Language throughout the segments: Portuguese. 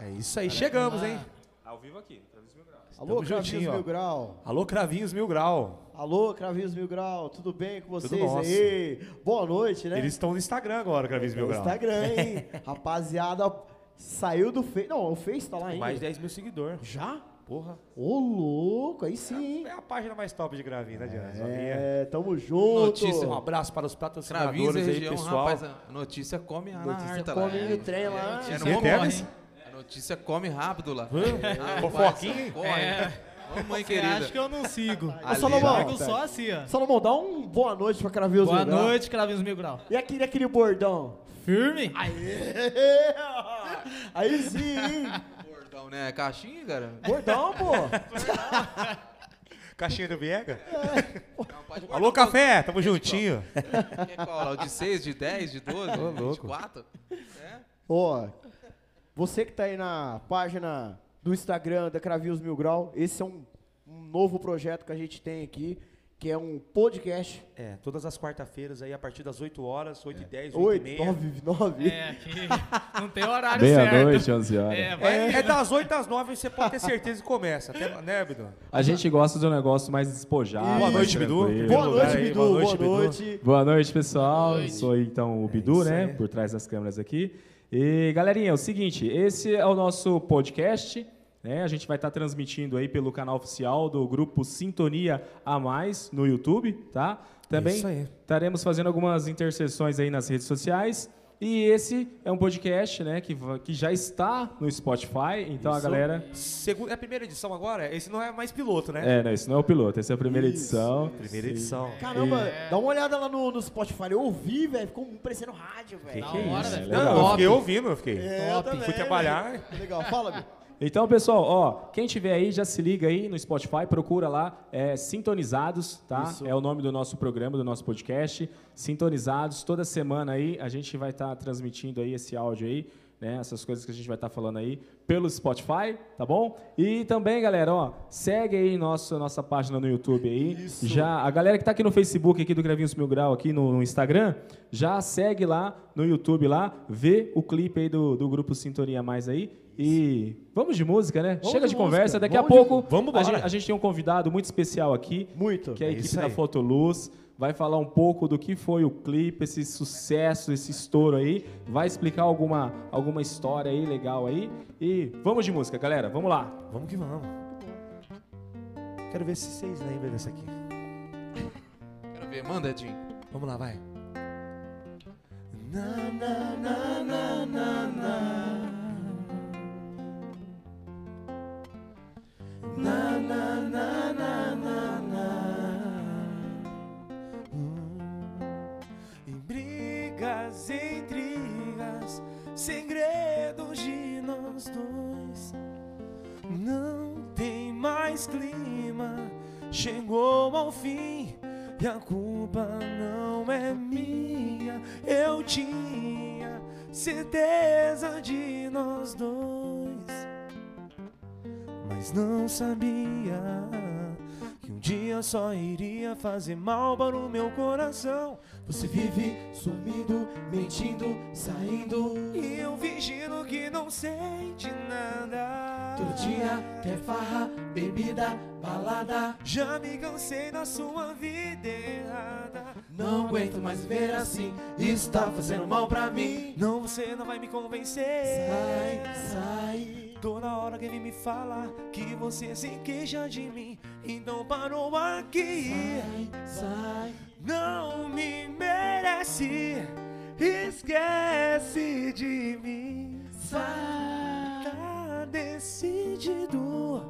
É isso aí, chegamos, hein? Ao vivo aqui, Cravinhos Mil Grau. Alô, Cravinhos juntinho. Mil Grau. Alô, Cravinhos Mil Grau. Alô, Cravinhos Mil Grau. Tudo bem com vocês nosso. aí? Boa noite, né? Eles estão no Instagram agora, Cravinhos Mil no Grau. Instagram, hein? Rapaziada, saiu do Face. Não, o Face tá lá ainda. Mais de 10 mil seguidores. Já? Porra. Ô, louco, aí sim. É a página mais top de Gravinho, né, Diana? É, tamo junto. Notícia, Um abraço para os e patrocinadores aí, região, pessoal. rapaz, a notícia come a Notícia harta come lá. no trem lá. É, Você no é notícia come rápido lá. Hã? Rapaz, Fofoquinha, corre. É. Querida. acha que eu não sigo? Ali, Salomão, Sigo só assim, ó. Salomão, dá um boa noite pra Cravinhos Boa Mil Grau. noite, Cravinhos Mil Grau. E aquele, aquele bordão? Firme? Aê! Aí sim, hein? Bordão, né? Caixinha, cara? Bordão, pô. Caixinha do Viega. Não, pode guardar Alô, café, tamo juntinho. é qual? De 6, de 10, de 12, Ô, de louco. 24? É? Ó, você que tá aí na página do Instagram da Cravinhos Mil Grau, esse é um, um novo projeto que a gente tem aqui, que é um podcast. É, todas as quarta-feiras aí, a partir das 8 horas, 8 e 10, 8 e 8, meia. 9, 9. É, aqui não tem horário certo. Meia-noite, 11 horas. É. É, é das 8 às 9, você pode ter certeza que começa. Até, né, Abidão? A gente gosta de um negócio mais despojado. Boa noite, Bidu. Boa noite, aí, Bidu. boa Boa noite, noite. Bidu. Boa noite, pessoal. Boa noite. Sou então o Bidu, isso né? Por trás das câmeras aqui. E galerinha, é o seguinte, esse é o nosso podcast. Né? A gente vai estar transmitindo aí pelo canal oficial do grupo Sintonia a Mais no YouTube, tá? Também estaremos fazendo algumas interseções aí nas redes sociais. E esse é um podcast, né, que, que já está no Spotify. Então a Isso. galera Segu- é a primeira edição agora? Esse não é mais piloto, né? É, não, esse não é o piloto, essa é a primeira Isso. edição. Primeira edição. Caramba, dá uma olhada lá no, no Spotify. Eu ouvi, velho. Ficou parecendo rádio, velho. Da que é hora, isso, velho. é Não, eu fiquei ouvindo, eu fiquei. É, eu Top. também, Fui trabalhar. velho. Legal, fala, Bi. Então, pessoal, ó, quem tiver aí, já se liga aí no Spotify, procura lá, é Sintonizados, tá? Isso. É o nome do nosso programa, do nosso podcast. Sintonizados, toda semana aí a gente vai estar transmitindo aí esse áudio aí, né? Essas coisas que a gente vai estar falando aí pelo Spotify, tá bom? E também, galera, ó, segue aí nossa nossa página no YouTube aí. Isso. Já a galera que tá aqui no Facebook aqui do Grevinhos Mil Grau aqui no, no Instagram, já segue lá no YouTube lá, vê o clipe aí do, do grupo Sintonia Mais aí. E vamos de música, né? Vamos Chega de de, conversa. Daqui Vamos a de- pouco vamos a, gente, a gente tem um convidado muito especial aqui, Muito. que é a É equipe da. Fotoluz. Vai falar um pouco do que foi o clipe, esse sucesso, esse estouro aí. Vai explicar alguma, alguma história aí legal aí. E vamos de música, galera. Vamos lá. Vamos que vamos. Quero ver se vocês lembram dessa aqui. Quero ver, manda, Edinho. Vamos lá, vai. Em brigas, intrigas, segredos de nós dois. Não tem mais clima, chegou ao fim e a culpa não é minha. Eu tinha certeza de nós dois, mas não sabia que um dia só iria fazer mal para o meu coração. Você vive sumindo, mentindo, saindo. E eu fingindo que não sente nada. Todo dia quer farra, bebida, balada. Já me cansei da sua vida errada. Não aguento mais ver assim. Isso tá fazendo mal pra mim. Não, você não vai me convencer. Sai, sai. Toda hora que ele me fala que você se queixa de mim. Então parou aqui. Sai, sai. Não me merece. Esquece de mim. Sai. Tá decidido.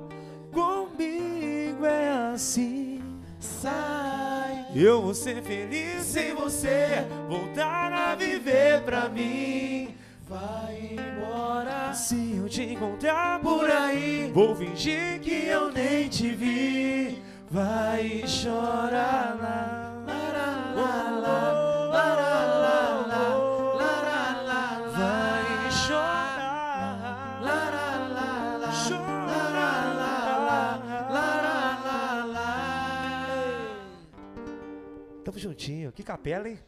Comigo é assim. Sai. Eu vou ser feliz sem você voltar a viver pra mim. Vai embora. Se eu te encontrar por aí, vou fingir que eu nem te vi. Vai chorar lá. Vai chorar. Chorar lá. Tamo juntinho. Que capela, hein?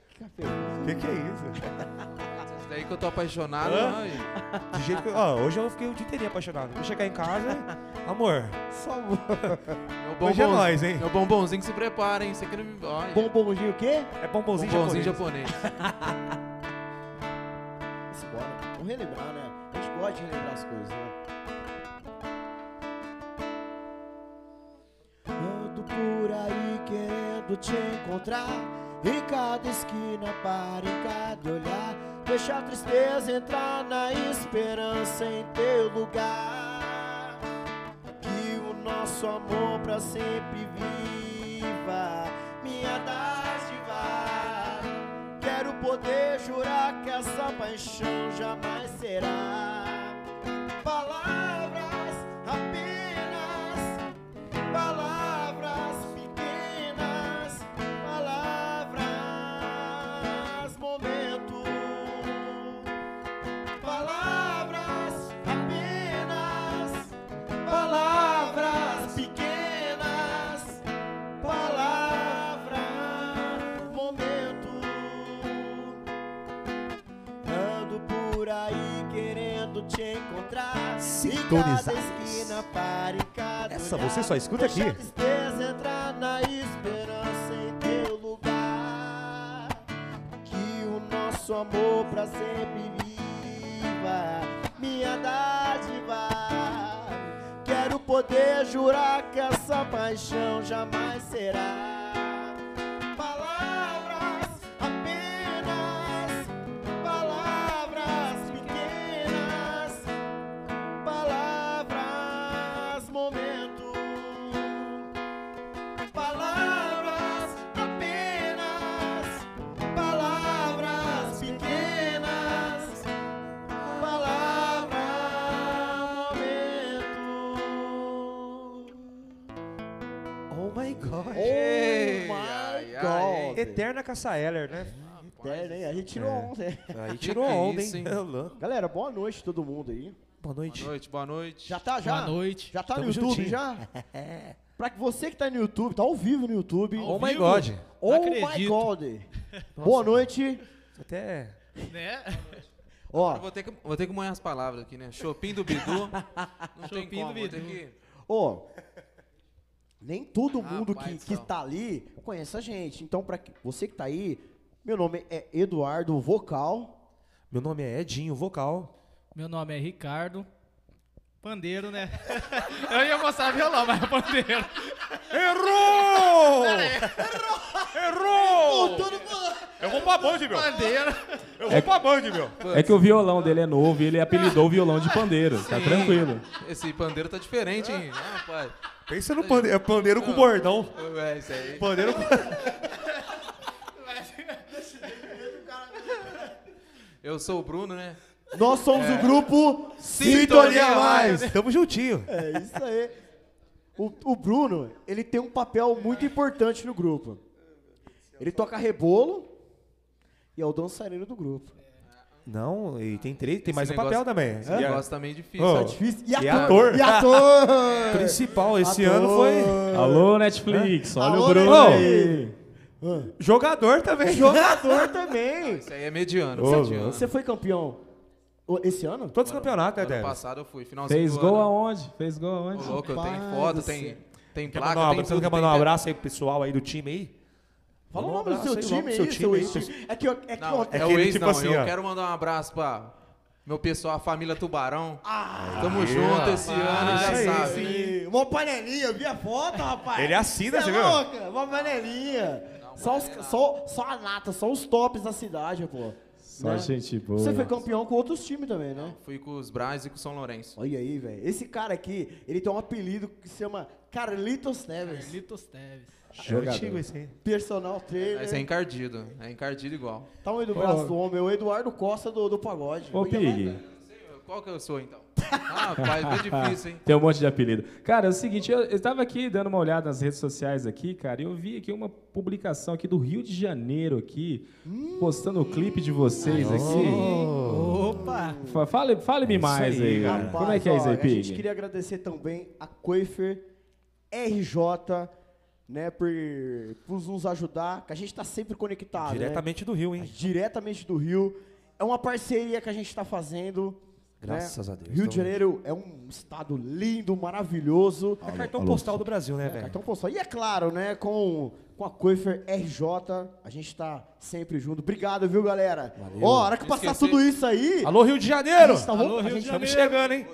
Que que é isso? Aí que eu tô apaixonado. Hã? ai. Do jeito que eu, ó, hoje eu fiquei o dia inteirinho apaixonado. Vou chegar em casa, amor, Só amor. Meu hoje é bombom- nóis, hein? Meu bombonzinho que se prepara, hein? Você quer me. Ai, Bombonzinho o quê? É bombonzinho, bombonzinho japonês. japonês. Bora. Vamos relembrar, né? A gente gosta de relembrar as coisas, né? Ando por aí querendo te encontrar Em cada esquina, para em cada olhar Deixa a tristeza entrar na esperança em teu lugar. Que o nosso amor pra sempre viva Minha dádiva Quero poder jurar que essa paixão jamais será Sintonizados. Essa você só escuta aqui. a tristeza entrar na esperança em teu lugar. Que o nosso amor pra sempre viva. Minha dádiva. Quero poder jurar que essa paixão jamais será. Eterna Caça Eller, né? Eterno, hein? A gente tirou É. ontem. Aí Que tirou que é onda, isso, hein? É. Galera, boa noite todo mundo aí. Boa noite. Boa noite, boa noite. Já tá, já? Boa noite. Já tá Tamo no YouTube, juntinho. já? pra que você que tá no YouTube, tá ao vivo no YouTube. Ao Oh my vivo? God. Oh my. God. Boa noite. Até... Né? Ó, vou ter, que, vou ter que moer as palavras aqui, né? Chopin do Bidu. Não Chopin do como, Bidu. que... ó. Nem todo mundo Rapaz que, que tá ali conhece a gente. Então, pra que- você que tá aí, meu nome é Eduardo Vocal. Meu nome é Edinho, vocal. Meu nome é Ricardo. Pandeiro, né? Eu ia mostrar violão, mas é pandeiro. Errou! Errou! Eu vou pra Band, meu. Pandeiro. Eu vou pra Band, meu. É que o violão dele é novo e ele apelidou o violão de pandeiro. Tá Sim. tranquilo. Esse pandeiro tá diferente, hein? Ah, rapaz. Pensa no pandeiro, é pandeiro com bordão. É, isso aí. Pandeiro com... Eu sou o Bruno, né? Nós somos É. o grupo Sintonia Sintonia Mais. Mais. Tamo juntinho. É isso aí. O, o Bruno, ele tem um papel muito importante no grupo. Ele toca rebolo e é o dançarino do grupo. Não, e tem três, tem Esse mais um negócio- papel também. Esse E a- negócio tá meio difícil. Ô, Tá difícil. E E ator. E ator. Principal esse Ator. ano foi Alô, Netflix, olha Alô, o Bruno Netflix. aí. jogador também. Jogador também. Isso aí é mediano. Ô, mediano. Você foi campeão esse ano? Todos os campeonatos, né, Ano passado eu fui. Finalzinho Fez do gol ano. aonde? Fez gol Ô, aonde? louco, eu tenho Rapaz foto, tem, tem Quer placa, mandar um, tem você não tudo. quer mandar um tem- abraço aí pro pessoal aí do time aí? Fala o nome do seu time aí, seu time. É que, é que Não, é aquele o ex tipo não. assim, eu ó. quero mandar um abraço pra meu pessoal, a família Tubarão. Ah, Tamo Aí, junto esse ano, já sabe. Sim, Uma panelinha, eu vi a foto, rapaz. Ele assina, Cê você é viu? louca, Uma panelinha. Só, os, só, só a nata, só os tops da cidade, pô. Só Né? gente boa. Você foi campeão com outros times também, né? Fui com os Braz e com o São Lourenço. Olha aí, velho. Esse cara aqui, ele tem um apelido que se chama Carlitos Neves. Carlitos Teves. É antigo esse aí. Personal trainer. Esse é encardido. É encardido igual. Tamanho do braço do homem, o Eduardo Costa do, do pagode. Ô, Pig, Qual que eu sou, então? Ah, pai, bem difícil, hein? tem um monte de apelido. Cara, é o seguinte, eu, eu tava aqui dando uma olhada nas redes sociais aqui, cara, e eu vi aqui uma publicação aqui do Rio de Janeiro aqui, postando o clipe de vocês aqui. Opa! Fa- Fale, fale-me É mais aí, aí, cara. cara. Como é que é isso aí, ó, A gente Pig? queria agradecer também a Coifer RJ, né, por, por nos ajudar, que a gente tá sempre conectado, né? Diretamente do Rio, hein? diretamente do Rio. é uma parceria que a gente está fazendo. Né? Graças a Deus. Rio de Então- Janeiro é um estado lindo, maravilhoso. É cartão postal do Brasil, né, É, velho? cartão postal. E é claro, né, com, com a Coifer RJ, a gente tá sempre junto. Obrigado, viu, galera? Ó, a hora que passar Esqueci. tudo isso aí... Alô, Rio de Janeiro! a gente tá- Alô, a Rio gente de Estamos Janeiro. chegando, hein?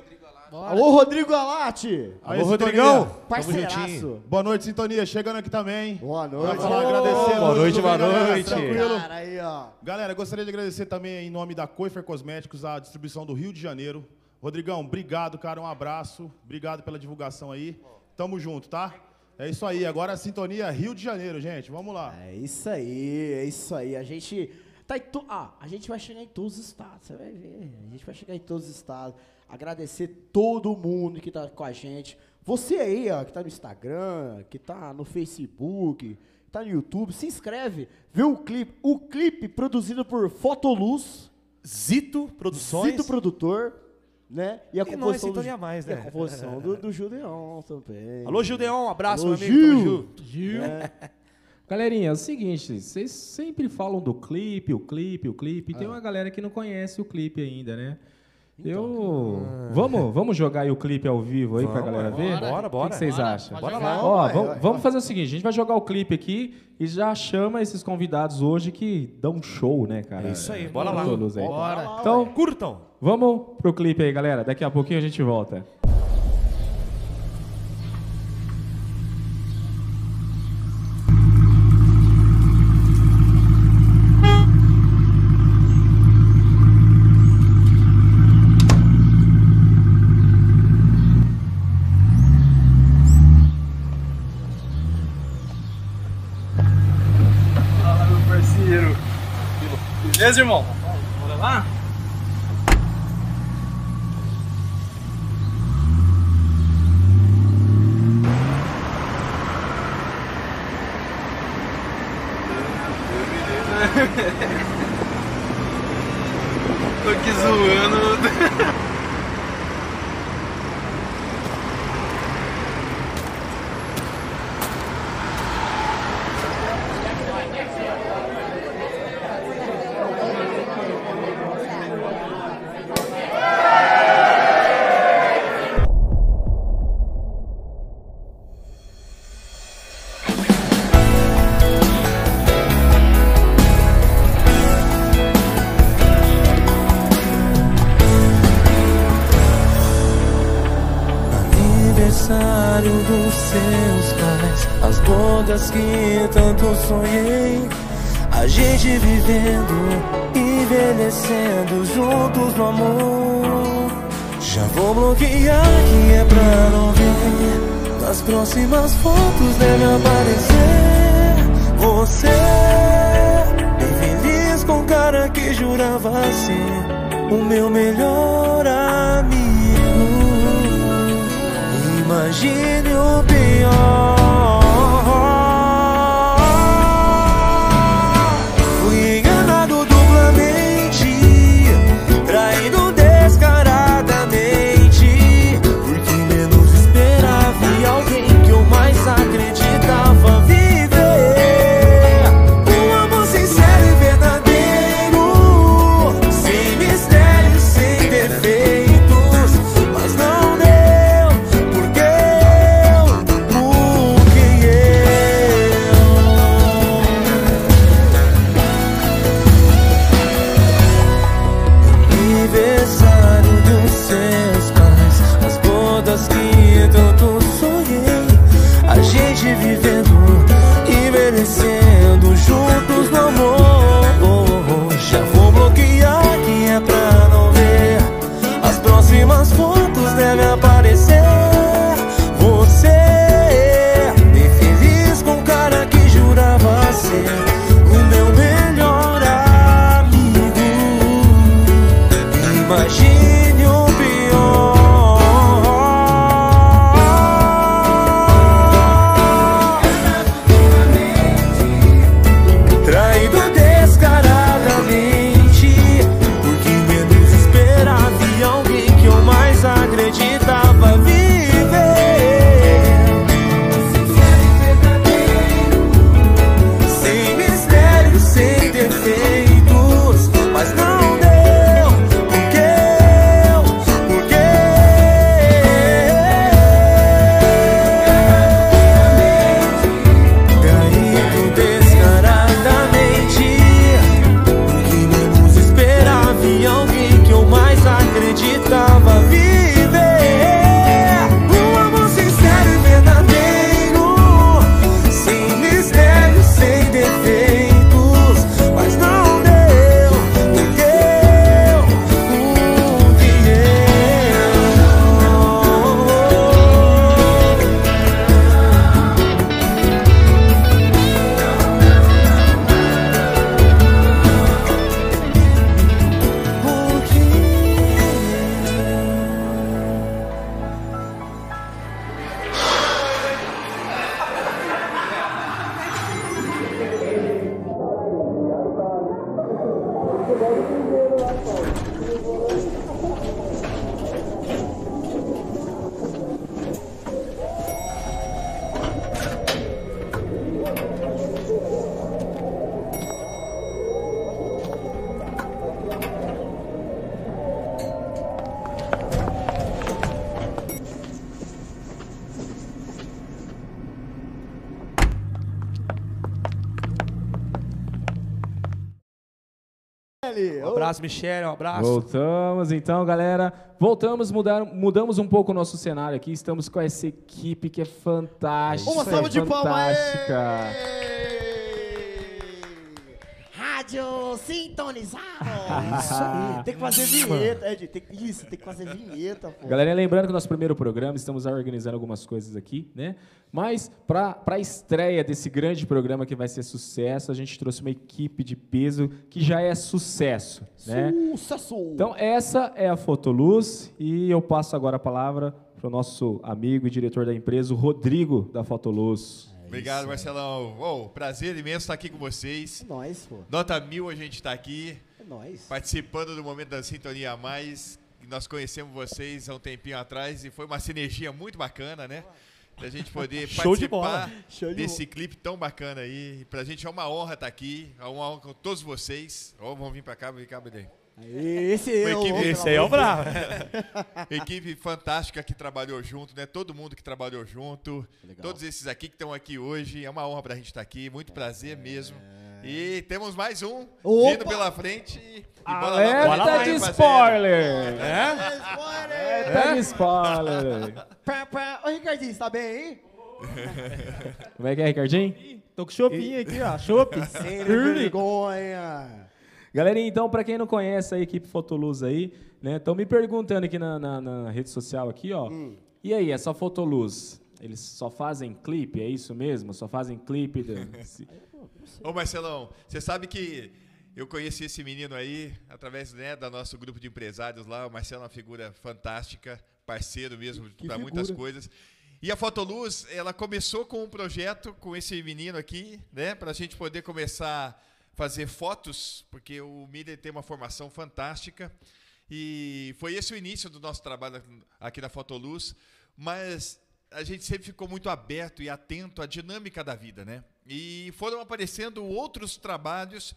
Alô, Rodrigo Galati! Alô, Rodrigão! Parceiraço! Boa noite, Sintonia. Chegando aqui também. Boa Pra noite. falar, agradecer. Boa noite, boa noite. Tranquilo. Cara, aí, ó. Galera, gostaria de agradecer também em nome da Coifer Cosméticos, a distribuição do Rio de Janeiro. Rodrigão, obrigado, cara. Um abraço. Obrigado pela divulgação aí. Tamo junto, tá? É isso aí. Agora a sintonia Rio de Janeiro, gente. Vamos lá. É isso aí, é isso aí. A gente tá em to... ah, a gente vai chegar em todos os estados, você vai ver. A gente vai chegar em todos os estados. Agradecer todo mundo que tá com a gente. Você aí, ó, que tá no Instagram, que tá no Facebook, que tá no YouTube, se inscreve, vê o clipe, o clipe produzido por Fotoluz, Zito Produções. Zito produtor, né? E a E nós, composição Sintonia do, Mais, e a né? composição do, do Judeon também. Alô, Gildeon, um abraço, Alô, meu amigo. Tamo Gil. junto. Gil. Galerinha, é o seguinte, vocês sempre falam do clipe, o clipe, o clipe. Tem uma galera que não conhece o clipe ainda, né? Eu. Vamos, vamos jogar aí o clipe ao vivo aí pra Vamos, galera bora, ver? bora, O bora. que que vocês Bora, acham? Bora lá. Ó, Vai, vamos, vai, vamos fazer o seguinte, a gente vai jogar o clipe aqui e já chama esses convidados hoje que dão um show, né, cara? É isso aí, bora lá. Aí. Bora. Então, Curtam. vamos pro clipe aí, galera. Daqui a pouquinho a gente volta. Fala, meu parceiro. Beleza, irmão? Michele. Um abraço, Michele, um abraço. Voltamos então, galera. Voltamos, mudar, mudamos um pouco o nosso cenário aqui. Estamos com essa equipe que é fantástica. Uma salva de palmas. Fantástica. Rádio sintonizado. Isso aí. Tem que fazer vinheta, Ed. Tem, isso, tem que fazer vinheta, pô. Galera, lembrando que no nosso primeiro programa estamos organizando algumas coisas aqui, né? Mas para a estreia desse grande programa que vai ser sucesso, a gente trouxe uma equipe de peso que já é sucesso, né? Sucesso. Então essa é a Fotoluz e eu passo agora a palavra para o nosso amigo e diretor da empresa, o Rodrigo da Fotoluz. Obrigado, Marcelão. Oh, prazer imenso estar aqui com vocês. É nóis, pô. Nota mil a gente está aqui, É nóis. participando do momento da Sintonia a Mais. Nós conhecemos vocês há um tempinho atrás e foi uma sinergia muito bacana, né? Da gente poder participar de desse clipe tão bacana aí. Pra gente é uma honra estar aqui, é uma honra com todos vocês. Ó, vamos vir pra cá, vem cá, Bedê. Esse Uma é equipe- Esse aí é o bravo. Equipe fantástica que trabalhou junto, né? Todo mundo que trabalhou junto. Todos esses aqui que estão aqui hoje. É uma honra pra gente estar aqui. Muito prazer mesmo. E temos mais um Opa! vindo pela frente. E bola lá, Alerta bola lá, de spoiler! É? Alerta de spoiler! Pá, pá. Ô, Ricardinho, você tá bem aí? Como é que é, Ricardinho? Tô com chopinho aqui, ó. Chopp. Sem vergonha. Galerinha, então, para quem não conhece a equipe Fotoluz aí, né, estão me perguntando aqui na, na- na rede social aqui, ó. Hum. E aí, essa Fotoluz, eles só fazem clipe, é isso mesmo? Só fazem clipe? do- Ô Marcelão, você sabe que eu conheci esse menino aí através né, do nosso grupo de empresários lá. O Marcelo é uma figura fantástica, parceiro mesmo para muitas coisas. E a Fotoluz, ela começou com um projeto com esse menino aqui, né, para a gente poder começar fazer fotos, porque o Miller tem uma formação fantástica. E foi esse o início do nosso trabalho aqui na Fotoluz, mas a gente sempre ficou muito aberto e atento à dinâmica da vida, né? E foram aparecendo outros trabalhos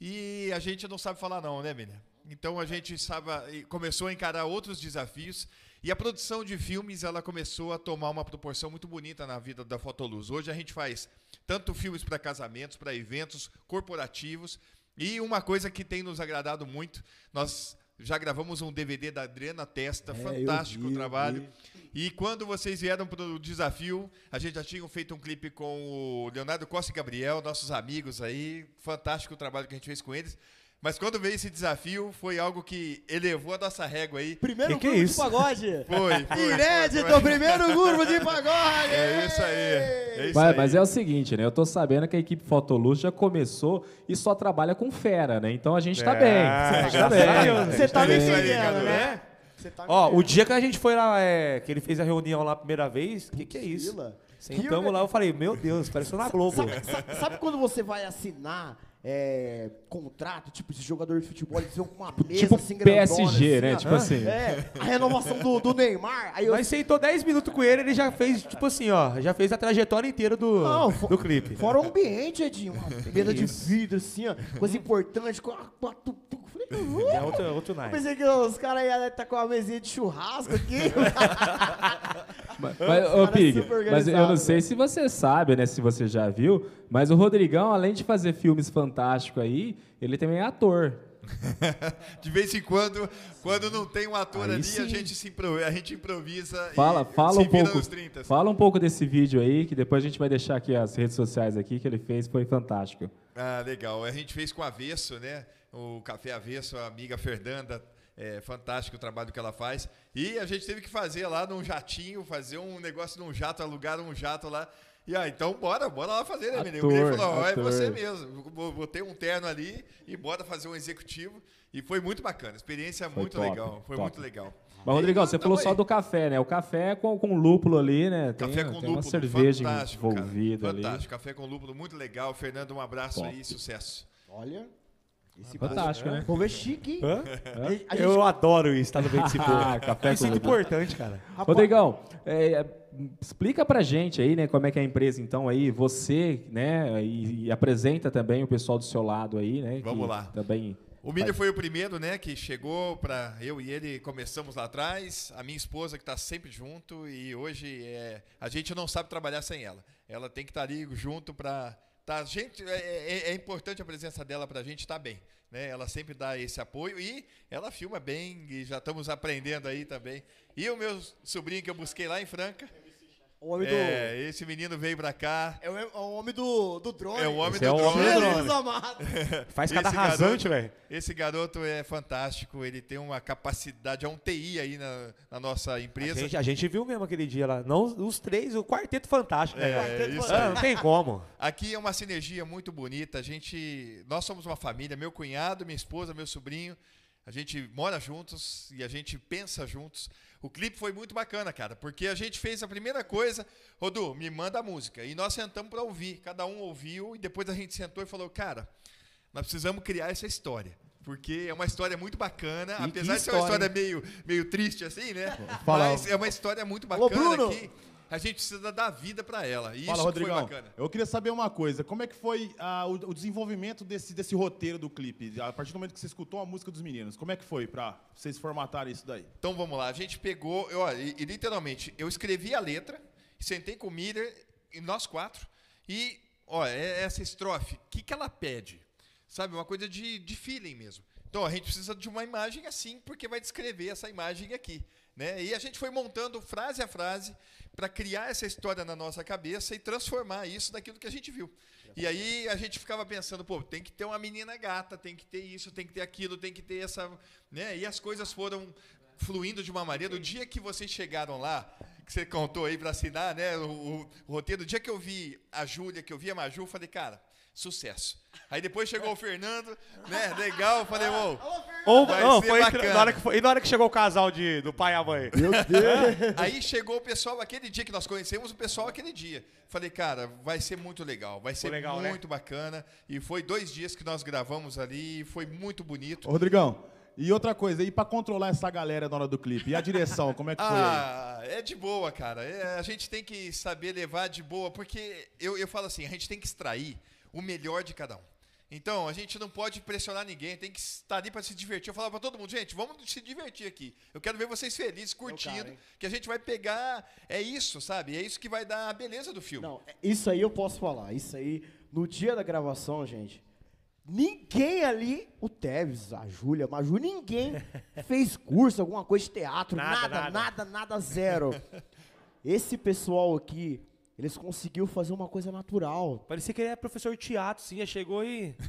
e a gente não sabe falar não, né, Miller? Então a gente sabe, começou a encarar outros desafios e a produção de filmes ela começou a tomar uma proporção muito bonita na vida da Fotoluz. Hoje a gente faz tanto filmes para casamentos, para eventos corporativos e uma coisa que tem nos agradado muito, nós já gravamos um DVD da Adriana Testa, É, fantástico vi, o trabalho. E quando vocês vieram para o desafio, a gente já tinha feito um clipe com o Leonardo Costa e Gabriel, nossos amigos aí. Fantástico o trabalho que a gente fez com eles. Mas quando veio esse desafio, foi algo que elevou a nossa régua aí. Primeiro Que que é grupo isso? de pagode. Foi, foi. Inédito, foi, foi. primeiro grupo de pagode. É isso aí. É isso Mas, aí. mas é o seguinte, né? Eu tô sabendo que a equipe Fotoluz já começou e só trabalha com fera, né? Então a gente tá É, bem. Gente tá graças a bem. Deus. Você tá me É entendendo, né? Você tá me Ó, o dia que a gente foi lá, é, que ele fez a reunião lá a primeira vez, o que, que é isso? Sentamos lá, eu falei, meu Deus, pareceu na Globo. Sabe, sabe- sabe quando você vai assinar é, contrato, tipo, esse jogador de futebol, eles vão com uma mesa tipo assim, grandona, PSG, né? ó. Tipo assim. É, a renovação do, do Neymar. Aí eu, Mas sentou 10 minutos com ele, ele já fez, tipo assim, ó, já fez a trajetória inteira do, Não, fo- do clipe. Fora o ambiente, Edinho. Uma mesa de vidro, assim, ó. Coisa importante. Com a, com a tu- tu- falei, "Uh". É outro, outro Eu night. pensei que os caras iam estar com uma mesinha de churrasco aqui. Mas, mas, ô, Pig, mas eu não sei se você sabe, né? Se você já viu, mas o Rodrigão, além de fazer filmes fantásticos aí, ele também é ator. De vez em quando, quando não tem um ator Aí ali, sim. a gente, se impro- a gente improvisa Fala, e fala um pouco. nos 30. Fala um pouco desse vídeo aí, que depois a gente vai deixar aqui as redes sociais aqui que ele fez, foi fantástico. Ah, legal. A gente fez com Avesso, né? O Café Avesso, a amiga Fernanda. É fantástico o trabalho que ela faz. E a gente teve que fazer lá num jatinho, fazer um negócio num jato, alugar um jato lá. E ah, então bora, bora lá fazer, né, menino? O menino falou, ó, é você mesmo. Bo- Botei um terno ali e bora fazer um executivo. E foi muito bacana. Experiência Foi muito top, legal. Foi top. muito legal. Mas, Rodrigão, você falou só aí. do café, né? O café é com, com lúpulo ali, né? Tem, Café com tem lúpulo, uma cerveja fantástico, cara. envolvida ali. Fantástico, café com lúpulo, muito legal. Fernando, um abraço Top. aí, sucesso. Olha. Esse Fantástico, né? povo é chique, hein? Hã? A gente- Eu adoro isso, tá no meio desse povo. Ah, café Me sinto lúpulo. importante, cara. rapaz, Rodrigão, é, é, explica pra gente aí, né, como é que é a empresa então aí, você, né, e, e apresenta também o pessoal do seu lado aí, né? Vamos que lá. Também. O Miller foi o primeiro, né, que chegou para eu e ele começamos lá atrás. A minha esposa que está sempre junto e hoje é, a gente não sabe trabalhar sem ela. Ela tem que estar ali junto para tá, gente é, é- é importante a presença dela para a gente estar bem. né? Ela sempre dá esse apoio e ela filma bem e já estamos aprendendo aí também. E o meu sobrinho que eu busquei lá em Franca, O homem é, esse menino veio pra cá. do. É o, é o homem do, do drone. É o homem Esse do é o drone. homem do Jesus drone. amado. Faz cada Esse rasante, garoto- velho. Esse garoto é fantástico, ele tem uma capacidade, é um TI aí na, na nossa A empresa. gente, a gente viu mesmo aquele dia lá. Não os três, o quarteto fantástico, né, É, Ah, não tem como. Aqui é uma sinergia muito bonita. A gente, nós somos uma família, meu cunhado, minha esposa, meu sobrinho. A gente mora juntos e a gente pensa juntos. O clipe foi muito bacana, cara, porque a gente fez a primeira coisa, Rodu, me manda a música. E nós sentamos para ouvir. Cada um ouviu e depois a gente sentou e falou, cara, nós precisamos criar essa história. Porque é uma história muito bacana, E apesar de ser uma história, meio, meio triste assim, né? Fala. Mas é uma história muito bacana Bruno. que a gente precisa dar vida para ela. E Fala, isso que foi Rodrigão. bacana. Eu queria saber uma coisa. Como é que foi ah, o, o desenvolvimento desse, desse roteiro do clipe? A partir do momento que você escutou a música dos meninos, como é que foi pra vocês formatarem isso daí? Então vamos lá, a gente pegou, eu, e, e literalmente, eu escrevi a letra, sentei com o Miller, e nós quatro, e, olha, é- essa estrofe, o que, que ela pede? Sabe, uma coisa de, de feeling mesmo. Então a gente precisa de uma imagem assim, porque vai descrever essa imagem aqui. Né? E a gente foi montando frase a frase para criar essa história na nossa cabeça e transformar isso naquilo que a gente viu. E aí a gente ficava pensando, pô, tem que ter uma menina gata, tem que ter isso, tem que ter aquilo, tem que ter essa. Né? E as coisas foram fluindo de uma maneira. O dia que vocês chegaram lá, que você contou aí para assinar né, o, o- o roteiro, o dia que eu vi a Júlia, que eu vi a Maju, eu falei, cara, sucesso. Aí depois chegou o Fernando, né? Legal, falei, uou. Ou, não, foi na hora que foi, e na hora que chegou o casal de, do pai e a mãe? Meu Deus. Aí chegou o pessoal aquele dia que nós conhecemos o pessoal aquele dia. Falei, cara, vai ser muito legal, vai ser legal, né? muito bacana. E foi dois dias que nós gravamos ali, e foi muito bonito. Ô, Rodrigão, e outra coisa, e pra controlar essa galera na hora do clipe? E a direção, como é que foi aí? Ah, é de boa, cara. É, a gente tem que saber levar de boa, porque eu, eu falo assim, a gente tem que extrair o melhor de cada um. Então, a gente não pode pressionar ninguém, tem que estar ali para se divertir. Eu falava para todo mundo, gente, vamos se divertir aqui. Eu quero ver vocês felizes, curtindo, que a gente vai pegar. É isso, sabe? É isso que vai dar a beleza do filme. Não, isso aí eu posso falar. Isso aí, no dia da gravação, gente, ninguém ali, o Teves, a Júlia, Maju, ninguém fez curso, alguma coisa de teatro, Nada, nada, nada, nada. nada, zero. Esse pessoal aqui, eles conseguiu fazer uma coisa natural. Parecia que ele era professor de teatro, sim, já chegou e...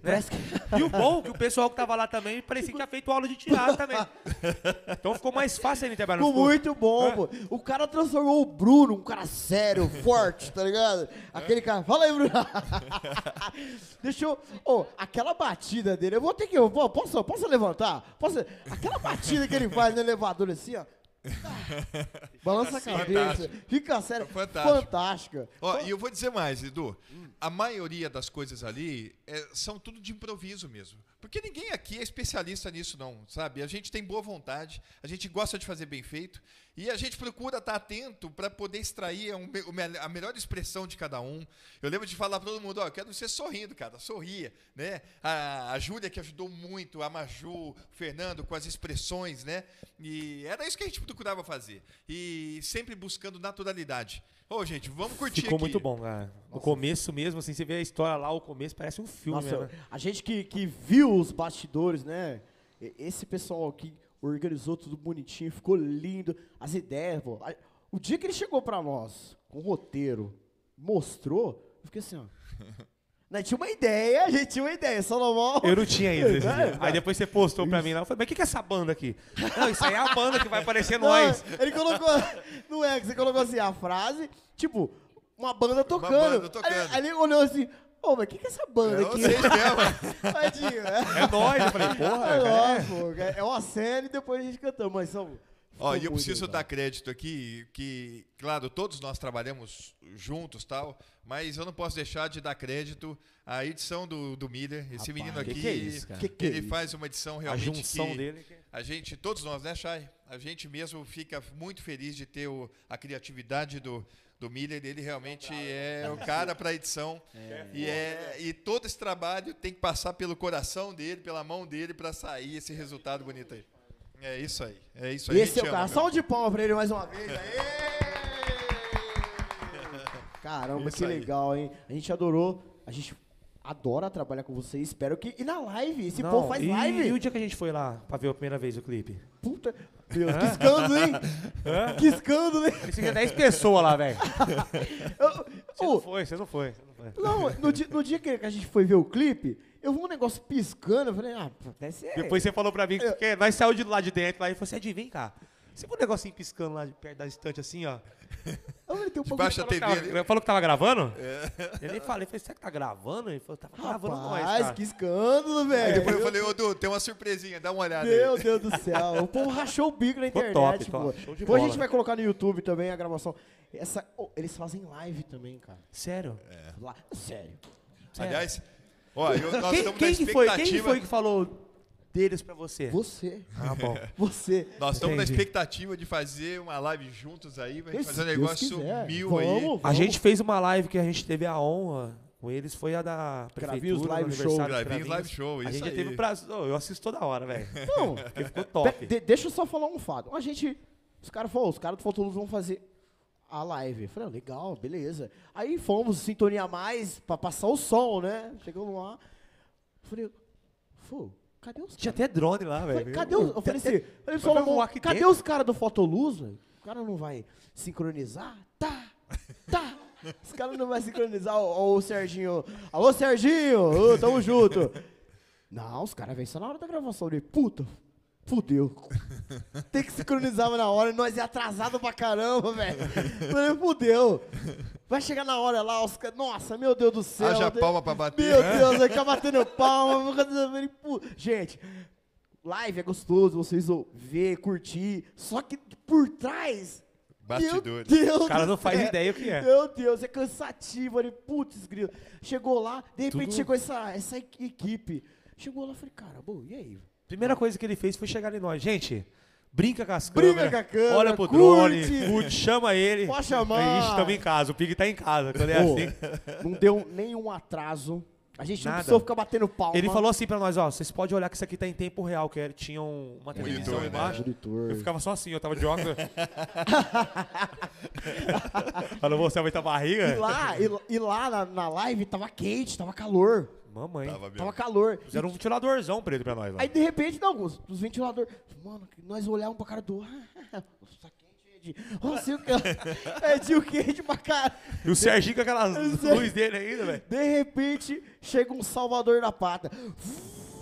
Que... E o bom que o pessoal que tava lá também parecia que tinha feito aula de teatro também. Então ficou mais fácil ainda trabalhar no Ficou muito bom, É. pô. O cara transformou o Bruno, um cara sério, forte, tá ligado? Aquele cara. Fala aí, Bruno. Deixa eu. Ô, aquela batida dele, eu vou ter que. Eu, vou- posso, posso levantar? Posso, aquela batida que ele faz no elevador assim, ó. Balança a cabeça. Fica sério. Fantástico. Fantástica. Ó, e eu vou dizer mais, Edu. A maioria das coisas ali é, são tudo de improviso mesmo. Porque ninguém aqui é especialista nisso, não, sabe? A gente tem boa vontade, a gente gosta de fazer bem feito e a gente procura estar atento para poder extrair me- a melhor expressão de cada um. Eu lembro de falar para todo mundo: ó, eu quero você sorrindo, cara, sorria, né? A, a Júlia, que ajudou muito, a Maju, o Fernando, com as expressões, né? E era isso que a gente procurava fazer. E sempre buscando naturalidade. Ô, gente, vamos curtir Ficou aqui. muito bom, cara. O começo mesmo, assim, você vê a história lá, o começo parece um filme, Nossa, né? a gente que, que viu os bastidores, né? Esse pessoal aqui organizou tudo bonitinho, ficou lindo. As ideias, pô. O dia que ele chegou pra nós com o roteiro, mostrou, eu fiquei assim, ó. Nós tinha uma ideia, a gente tinha uma ideia, Salomão. Eu não tinha ainda É. Aí depois você postou pra mim lá, eu falei, mas o que, que é essa banda aqui? Não, isso aí é a banda que vai aparecer nós. Não, ele colocou, no X, ele colocou assim a frase, tipo, uma banda tocando. banda tocando. Aí ele olhou assim, ô, mas o que, que é essa banda É aqui? vocês mesmo. Tadinho, né? É nós. Eu falei, porra, É, é. lógico, é uma cena e depois a gente cantamos, mas são. Ó, e eu preciso legal. dar crédito aqui, que, claro, todos nós trabalhamos juntos tal, mas eu não posso deixar de dar crédito à edição do, do Miller. Esse menino que aqui, que é isso, cara? Que que é ele isso? faz uma edição A realmente junção que dele. que- A gente, todos nós, né, Chay? A gente mesmo fica muito feliz de ter o- a criatividade do, do Miller. Ele realmente é o cara para edição. E, é, e todo esse trabalho tem que passar pelo coração dele, pela mão dele, para sair esse resultado bonito aí. É isso aí. É isso aí. E esse é o cara. Salve de palma pra ele mais uma vez. Aê! Caramba, Isso que aí. legal, hein? A gente adorou. A gente adora trabalhar com você. Espero que. E na live? Esse Não, povo faz e, live? E o dia que a gente foi lá pra ver a primeira vez o clipe? Puta. Deus, que escândalo, hein? Que escândalo, hein? Tinha 10 pessoas lá, velho. Você não foi, você não foi. Você não no dia, no dia que a gente foi ver o clipe, eu vi um negócio piscando. Eu falei, ah, deve ser. Depois você falou pra mim que que nós saiu de lá de dentro lá e falou assim: Ed, vem cá. Você viu um negocinho piscando lá de perto da estante assim, ó? Eu falei, tem um da bagulho- TV. Tava- ali. falou que tava gravando? Eu nem falei, falei, será que tá gravando? Ele falou, tava gravando nós, Rapaz, cara. que escândalo, Aí velho. depois eu falei, ô Du, tem uma surpresinha, dá uma olhada Meu aí. Deus do céu. O povo rachou o bico na internet, top, pô. top. Show de Depois a gente vai colocar no YouTube também a gravação. Essa, oh, eles fazem live também, cara. Sério? Lá, sério. Aliás, ó, eu, nós Quem, estamos quem na que foi, quem que expectativa. foi que falou deles pra você? Você. Ah, bom. Você. Nós estamos na expectativa de fazer uma live juntos aí, vai fazer um negócio mil vamos, aí. Vamos. A gente fez uma live que a gente teve a honra com eles, foi a da prefeitura, Live no Show. Gravinhos Live. Show, A isso gente já aí. teve prazo. oh, eu assisto toda hora, velho. Não, Porque ficou top. de- deixa eu só falar um fato. A gente. Os caras falaram, os caras do Fotoluz vão fazer a live. Eu falei, ah, legal, beleza. Aí fomos sintonia mais pra passar o som, né? Chegamos lá. Falei, pô, cadê os Tinha até drone lá, velho. cadê os. Eu falei assim, falei, Solomon, cadê os caras do Fotoluz, velho? O cara não vai sincronizar? Tá, tá. Os caras não vão sincronizar. Ó, o Serginho. Alô, Serginho! Ô, tamo junto. Não, os caras vêm só na hora da gravação. Falei, puta, fudeu. Tem que sincronizar na hora e nós é atrasado pra caramba, velho. Falei, fudeu. Vai chegar na hora lá, os caras. Nossa, meu Deus do céu. Haja Deus- palma pra bater. Meu Deus, vai ficar batendo palma. Gente, live é gostoso, vocês vão ver, curtir. Só que por trás. Bastidores. Deus O cara não faz céu. ideia o que é. Meu Deus, é cansativo. Ali, putz, grilo. Chegou lá, de repente Tudo- chegou essa, essa equipe. Chegou lá, falei, cara, bom, e aí? Primeira coisa que ele fez foi chegar em nós. Gente, brinca com as Brinca câmeras. com a câmera, olha pro curte. drone, curte, chama ele. Pode chamar. Ixi, tamo em casa. O Pig tá em casa. Quando é Ô, assim. Não deu nenhum atraso. A gente não Nada. precisou ficar batendo palma. Ele falou assim pra nós, ó, vocês podem olhar que isso aqui tá em tempo real, que era- tinha um- uma televisão Monitor, né? embaixo. Monitor. Eu ficava só assim, eu tava de óculos. Falou, você aumenta a E barriga? lá, e, e lá na, na live tava quente, tava calor. Mamãe. Tava mesmo. Tava calor. Fizeram um ventiladorzão preto pra nós lá. Aí de repente, não, os, os ventiladores. Mano, nós olhávamos pra cara do. Nossa, quente, Ed. Nossa, o que. Edinho quente pra cara. E o Serginho com aquelas luzes dele ainda, velho. De repente, chega um salvador da pata.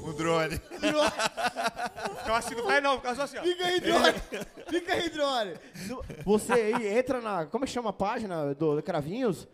O drone. Ficava assim, não vai não, ficava só assim, ó. Fica aí, drone. Fica aí, drone. Você aí entra na. Como é que chama a página do Cravinhos?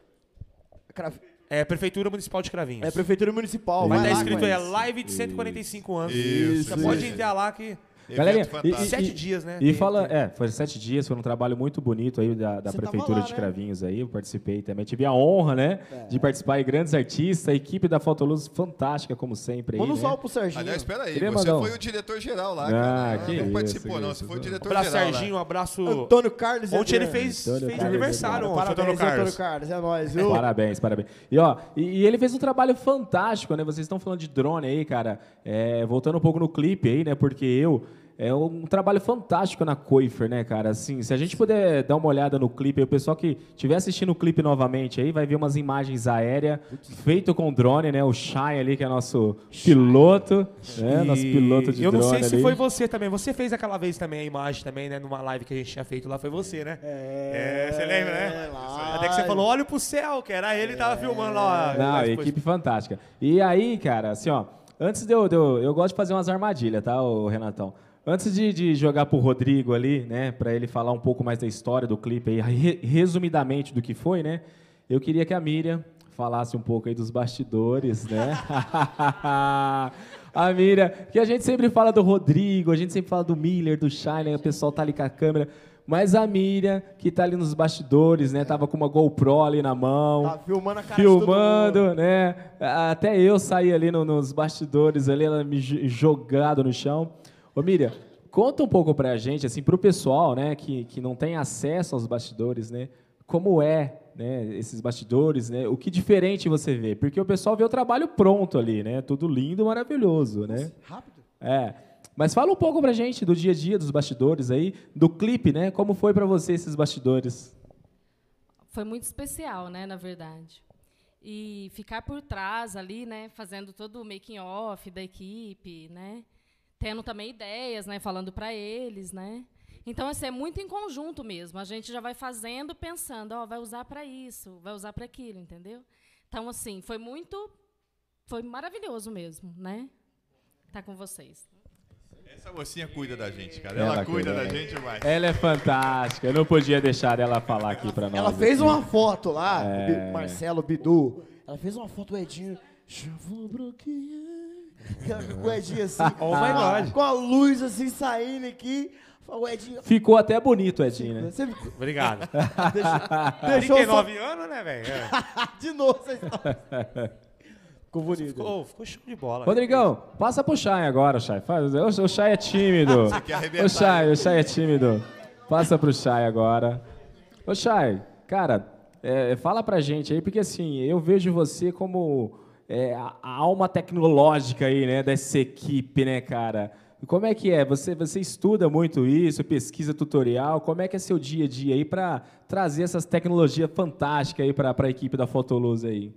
Crav- É Prefeitura Municipal de Cravinhos. É Prefeitura Municipal. Vai Vai estar lá, escrito aí, é live de 145 anos. Isso, Você isso pode entrar lá que... Galerinha, e-. Sete dias, né? E Tem- fala, tem- é, foi sete dias, foi um trabalho muito bonito aí da, da tava Prefeitura lá, de né? Cravinhos aí, eu participei também. Tive a honra, né, de participar aí, grandes artistas, a equipe da Fotoluz fantástica, como sempre. Manda um né? salve pro Serginho. Aliás, espera aí, Queria você mandar foi o diretor-geral lá, Ah, cara. que não isso, participou, não. Você foi o Um diretor-geral abraço. Serginho, um abraço... Antônio Carlos e Ontem ele fez, Antônio fez Carlos, aniversário, ontem, Parabéns, Antônio Carlos. Antônio Carlos. É nóis, viu? Parabéns, parabéns. E, ó, e, e ele fez um trabalho fantástico, né? Vocês estão falando de drone aí, cara. É, voltando um pouco no clipe aí, né? Porque eu. É um trabalho fantástico na Coifer, né, cara? Assim, se a gente puder dar uma olhada no clipe, o pessoal que estiver assistindo o clipe novamente aí vai ver umas imagens aéreas feito com drone, né? O Shai ali, que é nosso piloto, né? Nosso piloto de eu não drone sei se ali. foi você também. Você fez aquela vez também a imagem também, né? Numa live que a gente tinha feito lá, foi você, né? É, você lembra, né? lá. Até que você falou, olha pro céu, que era ele que tava filmando lá. Não, lá equipe fantástica. E aí, cara, assim, ó, antes de eu, de eu, eu gosto de fazer umas armadilhas, tá, ô Renatão? Antes de, de jogar pro Rodrigo ali, né, para ele falar um pouco mais da história do clipe aí, re- resumidamente do que foi, né, eu queria que a Miriam falasse um pouco aí dos bastidores, né? a Miriam, que a gente sempre fala do Rodrigo, a gente sempre fala do Miller, do Shine, o pessoal tá ali com a câmera, mas a Miriam, que tá ali nos bastidores, né, tava com uma GoPro ali na mão, Tá filmando a cara filmando, né? Até eu saí ali no- nos bastidores, ali, ela me jo- jogado no chão. Ô, Miriam, conta um pouco pra gente, assim, pro pessoal, né, que, que não tem acesso aos bastidores, né? Como é, né, esses bastidores, né? O que diferente você vê? Porque o pessoal vê o trabalho pronto ali, né? Tudo lindo, maravilhoso, né? Rápido. É. Mas fala um pouco pra gente do dia a dia dos bastidores aí, do clipe, né? Como foi pra você esses bastidores? Foi muito especial, né, na verdade. e ficar por trás ali, né, fazendo todo o making off da equipe, né, tendo também ideias, né, falando para eles, né. Então assim, é muito em conjunto mesmo. A gente já vai fazendo, pensando, ó, vai usar para isso, vai usar para aquilo, entendeu? Então assim, foi muito, foi maravilhoso mesmo, né? Tá com vocês. Essa mocinha cuida da gente, cara. Ela, ela cuida, da gente mais. Ela é fantástica. Eu não podia deixar ela falar aqui pra nós. Ela fez aqui. uma foto lá, é... Marcelo Bidu. Ela fez uma foto do Edinho. O Edinho assim, oh my God. com a luz assim saindo aqui. O Edinho. Ficou até bonito o Edinho, né? Você... Obrigado. Deixa, deixou 39 só... anos, né, velho? De novo, vocês Ficou bonito. Ficou, ficou show de bola. Rodrigão, passa pro Chay agora, Chay. Faz, o, Chay é tímido. Você quer arrebentar? O Chay, o Chay é tímido. Passa pro Chay agora. Ô, Chay, cara, é, fala pra gente aí, porque assim, eu vejo você como é, a, alma tecnológica aí, né, dessa equipe, né, cara? Como é que é? Você, você estuda muito isso, pesquisa tutorial? Como é que é seu dia a dia aí para trazer essas tecnologias fantásticas aí para a equipe da Fotoluz aí?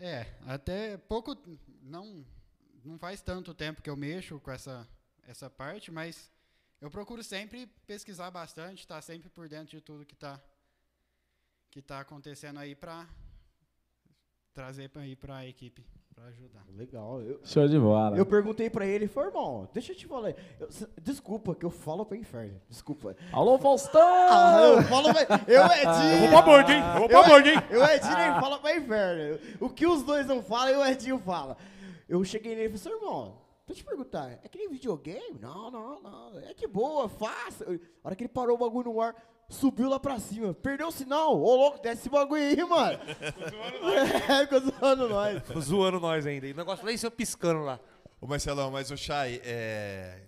É, até pouco, não, não faz tanto tempo que eu mexo com essa, essa parte, mas eu procuro sempre pesquisar bastante, estar tá sempre por dentro de tudo que está que tá acontecendo aí para trazer para a equipe para ajudar. Legal. Eu, Show de bola. Eu perguntei para ele, foi irmão, deixa eu te falar. Eu, desculpa, que eu falo para inferno. Desculpa. Alô, Faustão! Ah, eu falo pra, Eu, Edinho. Eu vou pra bordo, hein? Eu vou pra bordo, hein? Eu, Edinho, ele fala pra inferno. O que os dois não falam, o Edinho fala. Eu cheguei nele e falei, irmão, deixa eu te perguntar, é que nem videogame? Não, não, não. É de boa, fácil. A hora que ele parou o bagulho no ar, subiu lá pra cima. Perdeu o sinal. Ô, louco, desce esse bagulho aí, mano. Ficou zoando nós. É, ficou zoando nós. Ficou zoando nós ainda. E o negócio lá em cima piscando lá. Ô, Marcelão, mas o Chay, é...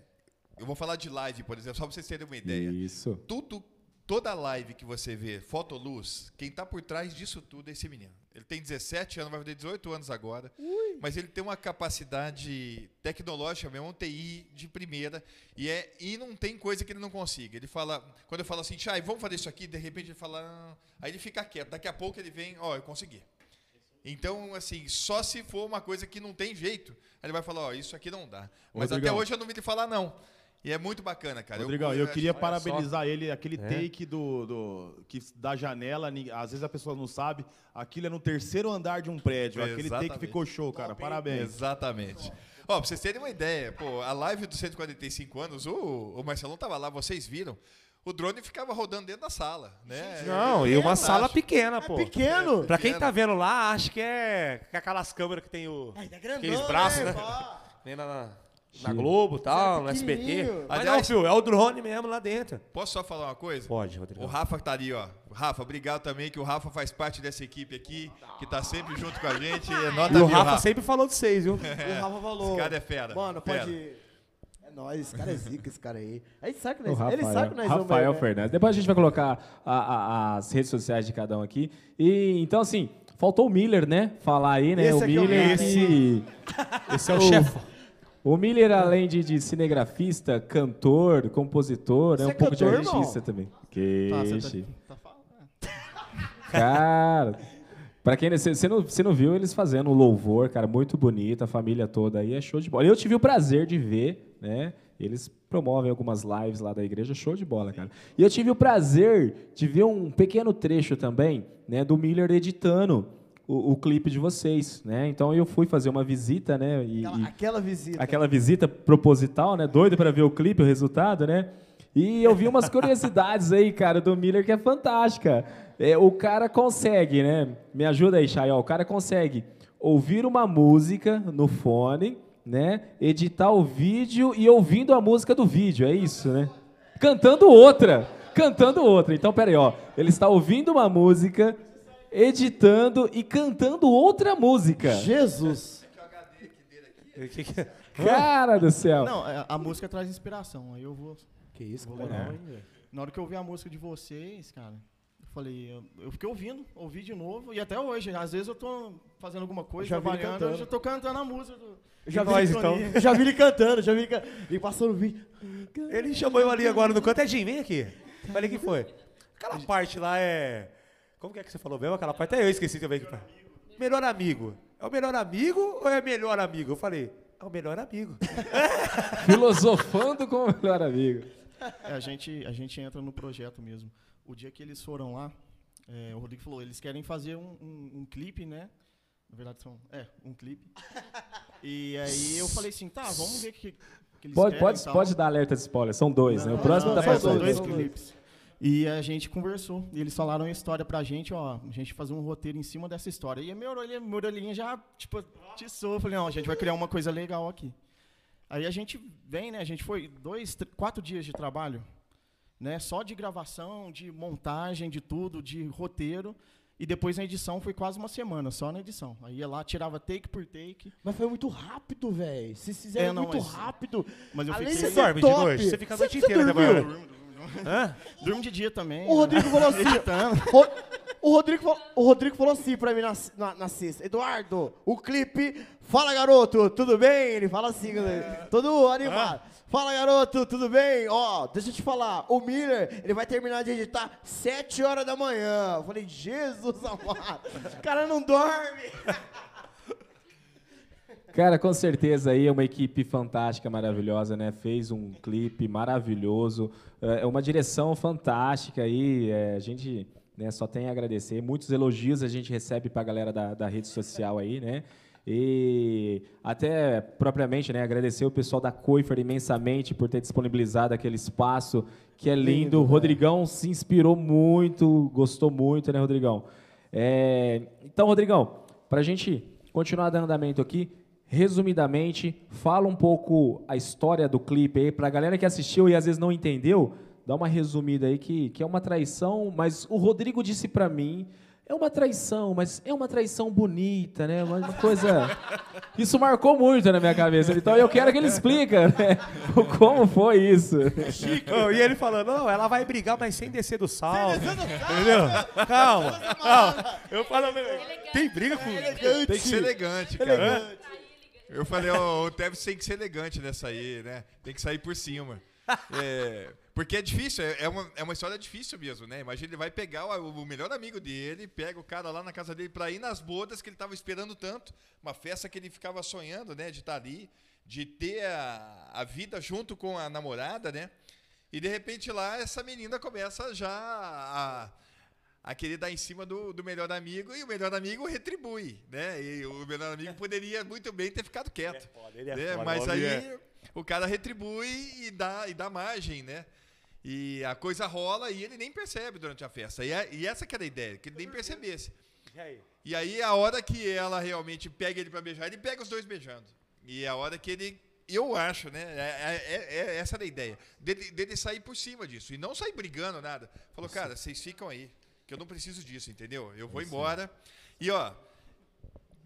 eu vou falar de live, por exemplo, só pra vocês terem uma ideia. Isso. Tudo, toda live que você vê, fotoluz, quem tá por trás disso tudo é esse menino. Ele tem 17 anos, vai fazer 18 anos agora. Ui. Mas ele tem uma capacidade tecnológica mesmo, um TI de primeira. E, é, e não tem coisa que ele não consiga. Ele fala, quando eu falo assim, Chay, vamos fazer isso aqui, de repente ele fala. Ah. Aí ele fica quieto. Daqui a pouco ele vem, ó, oh, eu consegui. Então, assim, só se for uma coisa que não tem jeito, aí ele vai falar, ó, oh, isso aqui não dá. Mas Rodrigão. até hoje eu não vi ele falar não. E é muito bacana, cara. Rodrigão, eu, eu, eu queria parabenizar ele, aquele é. take do, do, que, da janela, às vezes a pessoa não sabe, aquilo é no terceiro andar de um prédio. Exatamente. Aquele take ficou show, cara. Parabéns. Exatamente. Ó, pra vocês terem uma ideia, pô, a live dos 145 anos, o, o Marcelão tava lá, vocês viram. O drone ficava rodando dentro da sala, né? Não, e uma sala pequena, pô. É pequeno. É, pra quem tá vendo lá, acho que é aquelas câmeras que tem o. É, grandão, aqueles braços, né? né? na, na Globo e tal, no SBT. Mas não, filho, é o drone mesmo lá dentro. Posso só falar uma coisa? Pode, Rodrigo. O Rafa tá ali, ó. Rafa, obrigado também, que o Rafa faz parte dessa equipe aqui, que tá sempre junto com a gente. É nota e o Rafa, Rafa, sempre falou de vocês, viu? É, o Rafa falou. Esse cara é fera. Mano, fera. pode... É nóis, esse cara é zica, esse cara aí. Aí sabe que nós, Rafael, ele sabe que nós Rafael vamos, né? Fernandes. Depois a gente vai colocar a, a, as redes sociais de cada um aqui. E então, assim, faltou o Miller, né? Falar aí, né? Esse o Miller. É o esse... esse é o, o chefe. O Miller, além de, de, cinegrafista, cantor, compositor, é um é pouco cantor, de artista irmão? também. Que tá, tá Cara, pra quem você não, você não viu eles fazendo um louvor, cara, muito bonito, a família toda aí, é show de bola. Eu tive o prazer de ver, né? Eles promovem algumas lives lá da igreja, show de bola, cara. E eu tive o prazer de ver um pequeno trecho também, né, do Miller editando o, o, clipe de vocês, né? Então eu fui fazer uma visita, né? E, aquela, aquela, visita. Aquela visita proposital, né? Doido para ver o clipe, o resultado, né? E eu vi umas curiosidades aí, cara, do Miller que é fantástica. É, o cara consegue, né? Me ajuda aí, Chay, O cara consegue ouvir uma música no fone, né? Editar o vídeo e ouvindo a música do vídeo, é isso, né? Cantando outra, cantando outra. Então, peraí, ó. Ele está ouvindo uma música editando e cantando outra música. Jesus! Cara do céu! Não, é, a música traz inspiração. Aí eu vou. Que isso, vou cara? Na hora que eu ouvi a música de vocês, cara, eu falei, eu, eu, fiquei ouvindo, ouvi de novo, e até hoje, às vezes eu tô fazendo alguma coisa, já trabalhando, eu já tô cantando a música do. Já vi, então. já vi ele cantando, já vi ele passando o vídeo. Ele chamou eu ali agora no canto, é Jim, vem aqui. Falei, que foi? Aquela parte lá é. Como que é que você falou mesmo? Aquela parte até eu esqueci também. melhor amigo. É o melhor amigo ou é melhor amigo? Eu falei, é o melhor amigo. Filosofando com o melhor amigo. É, a, gente, a gente entra no projeto mesmo. O dia que eles foram lá, é, o Rodrigo falou, eles querem fazer um, um, um clipe, né? Na verdade, são. É, um clipe. E aí eu falei assim, tá, vamos ver o que, que eles pode, querem. Pode, pode dar alerta de spoiler, são dois, não, né? O próximo não, tá é, São dois clipes. E a gente conversou. E eles falaram a história pra gente, ó. A gente fazer um roteiro em cima dessa história. E a minha orelhinha, minha orelhinha já, tipo, tiçou. Eu falei, não, a gente vai criar uma coisa legal aqui. Aí a gente vem, né? A gente foi dois, quatro dias de trabalho, né? Só de gravação, de montagem, de tudo, de roteiro. E depois na edição foi quase uma semana, só na edição. Aí ia lá, tirava take por take. Mas foi muito rápido, velho. Vocês fizeram é, não, muito mas, rápido. Mas eu Além fiquei... Você dorme top. de noite? Você fica a noite inteira trabalhando. Hã? Durmo de dia também. O Rodrigo falou assim. o, Rodrigo, falou, o Rodrigo falou assim pra mim na, na, na sexta: Eduardo, o clipe. Fala, garoto, tudo bem? Ele fala assim, é. todo animado. Fala, garoto, tudo bem? Ó, deixa eu te falar, o Miller, ele vai terminar de editar 7 horas da manhã. Eu falei, Jesus amado, o cara não dorme. Cara, com certeza aí é uma equipe fantástica, maravilhosa, né? Fez um clipe maravilhoso, é uma direção fantástica aí. É, a gente né, só tem a agradecer. Muitos elogios a gente recebe para a galera da, da rede social aí, né? E até propriamente, né, agradecer o pessoal da Coifer imensamente por ter disponibilizado aquele espaço que é lindo. lindo o Rodrigão né? se inspirou muito, gostou muito, né, Rodrigão? É, então, Rodrigão, para a gente continuar dando andamento aqui, resumidamente, fala um pouco a história do clipe aí, para a galera que assistiu e às vezes não entendeu, dá uma resumida aí que, que é uma traição, mas o Rodrigo disse para mim, é uma traição, mas é uma traição bonita, né? Uma, uma coisa... Isso marcou muito na minha cabeça, então eu quero que ele explique né? como foi isso. Oh, e ele falando, não, ela vai brigar, mas sem descer do salto. Entendeu? Calma, calma. Eu falo, tem briga com... Tem que ser elegante, cara. Elegante. Eu falei, ó, oh, o Tevez tem que ser elegante nessa aí, né? Tem que sair por cima. É, porque é difícil, é, é uma, é uma história difícil mesmo, né? Imagina, ele vai pegar o, o, melhor amigo dele, pega o cara lá na casa dele para ir nas bodas que ele estava esperando tanto, uma festa que ele ficava sonhando, né? De estar tá ali, de ter a, a vida junto com a namorada, né? E de repente lá essa menina começa já a, a querer dar em cima do, do melhor amigo e o melhor amigo retribui, né? E o melhor amigo poderia muito bem ter ficado quieto. É foda, ele é né? foda, Mas aí é. o cara retribui e dá, e dá margem, né? E a coisa rola e ele nem percebe durante a festa. E, é, e essa que era a ideia, que ele nem percebesse. E aí? E aí a hora que ela realmente pega ele para beijar, ele pega os dois beijando. E é a hora que ele eu acho, né? É, é, é, é essa era a ideia. Dele, dele sair por cima disso. E não sair brigando, nada. Falou, cara, vocês ficam aí que eu não preciso disso, entendeu? Eu vou embora. E ó,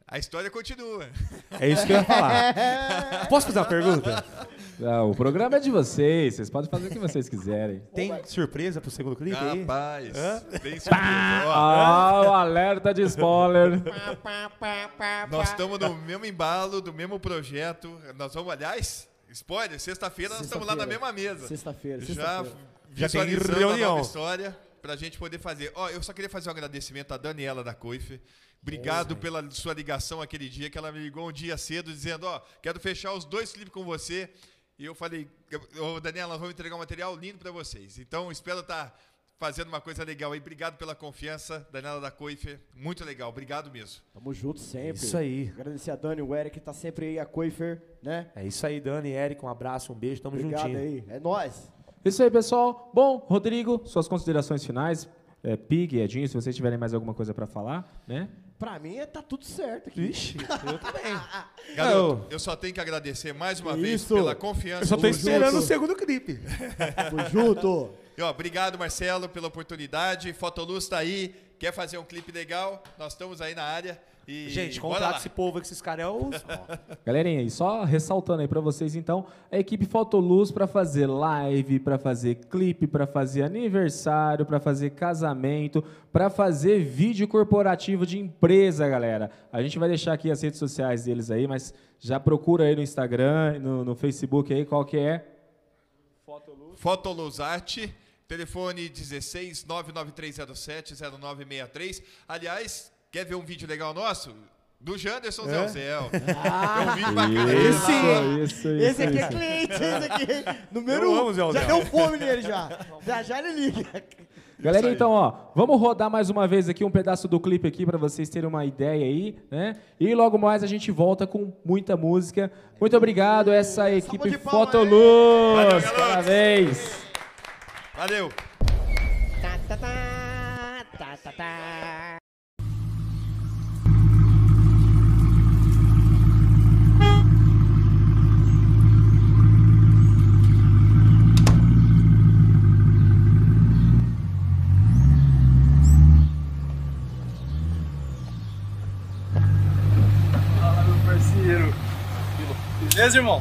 a história continua. É isso que eu ia falar. Posso fazer uma pergunta? Não, o programa é de vocês, vocês podem fazer o que vocês quiserem. Tem surpresa pro segundo clipe aí? Rapaz, tem surpresa. Ah, o alerta de spoiler. nós estamos no mesmo embalo, do mesmo projeto. Nós vamos, aliás, spoiler, sexta-feira nós estamos lá na mesma mesa. Sexta-feira, sexta-feira. Já, já tem reunião. A nova história para a gente poder fazer. Ó, oh, eu só queria fazer um agradecimento à Daniela da Coife. Obrigado é, pela sua ligação aquele dia, que ela me ligou um dia cedo dizendo, ó, oh, quero fechar os dois clipes com você. E eu falei, ô oh, Daniela, nós vamos entregar um material lindo para vocês. Então, espero estar tá fazendo uma coisa legal aí. Obrigado pela confiança, Daniela da Coife. Muito legal, obrigado mesmo. Tamo junto sempre. Isso aí. Agradecer a Dani e o Eric, que tá sempre aí, a Coifer, né? É isso aí, Dani e Eric, um abraço, um beijo, tamo Obrigado juntinho. aí, é nóis. Isso aí, pessoal. Bom, Rodrigo, suas considerações finais. É, Pig, Edinho, se vocês tiverem mais alguma coisa para falar, né? Pra mim, tá tudo certo aqui. Ixi, eu também. Garoto, eu só tenho que agradecer mais uma Isso. vez pela confiança. Eu só tô esperando junto. o segundo clipe. Tamo junto. E, ó, obrigado, Marcelo, pela oportunidade. Fotoluz tá aí. Quer fazer um clipe legal? Nós estamos aí na área. E Gente, contrata esse povo que esses caras é os. Galerinha, e só ressaltando aí para vocês então, a equipe Fotoluz para fazer live, para fazer clipe, para fazer aniversário, para fazer casamento, para fazer vídeo corporativo de empresa, galera. A gente vai deixar aqui as redes sociais deles aí, mas já procura aí no Instagram, no, no Facebook aí, qual que é? Fotoluz. Fotoluz Arte. Telefone 16 99307 0963. Aliás, Quer ver um vídeo legal nosso? Do Janderson É? Zé Ozel. Ah, é um vídeo bacana. Esse, dele lá. isso, esse aqui é isso. cliente, esse aqui. Número um. Zé já deu fome nele já. Já já ele liga. Galera, então, ó, vamos rodar mais uma vez aqui um pedaço do clipe aqui para vocês terem uma ideia aí, né? E logo mais a gente volta com muita música. Muito obrigado essa equipe Fotoluz. Valeu, garotos. Parabéns. Valeu. Tá, tá, tá, tá, tá, tá. Fala, meu parceiro. Beleza, irmão?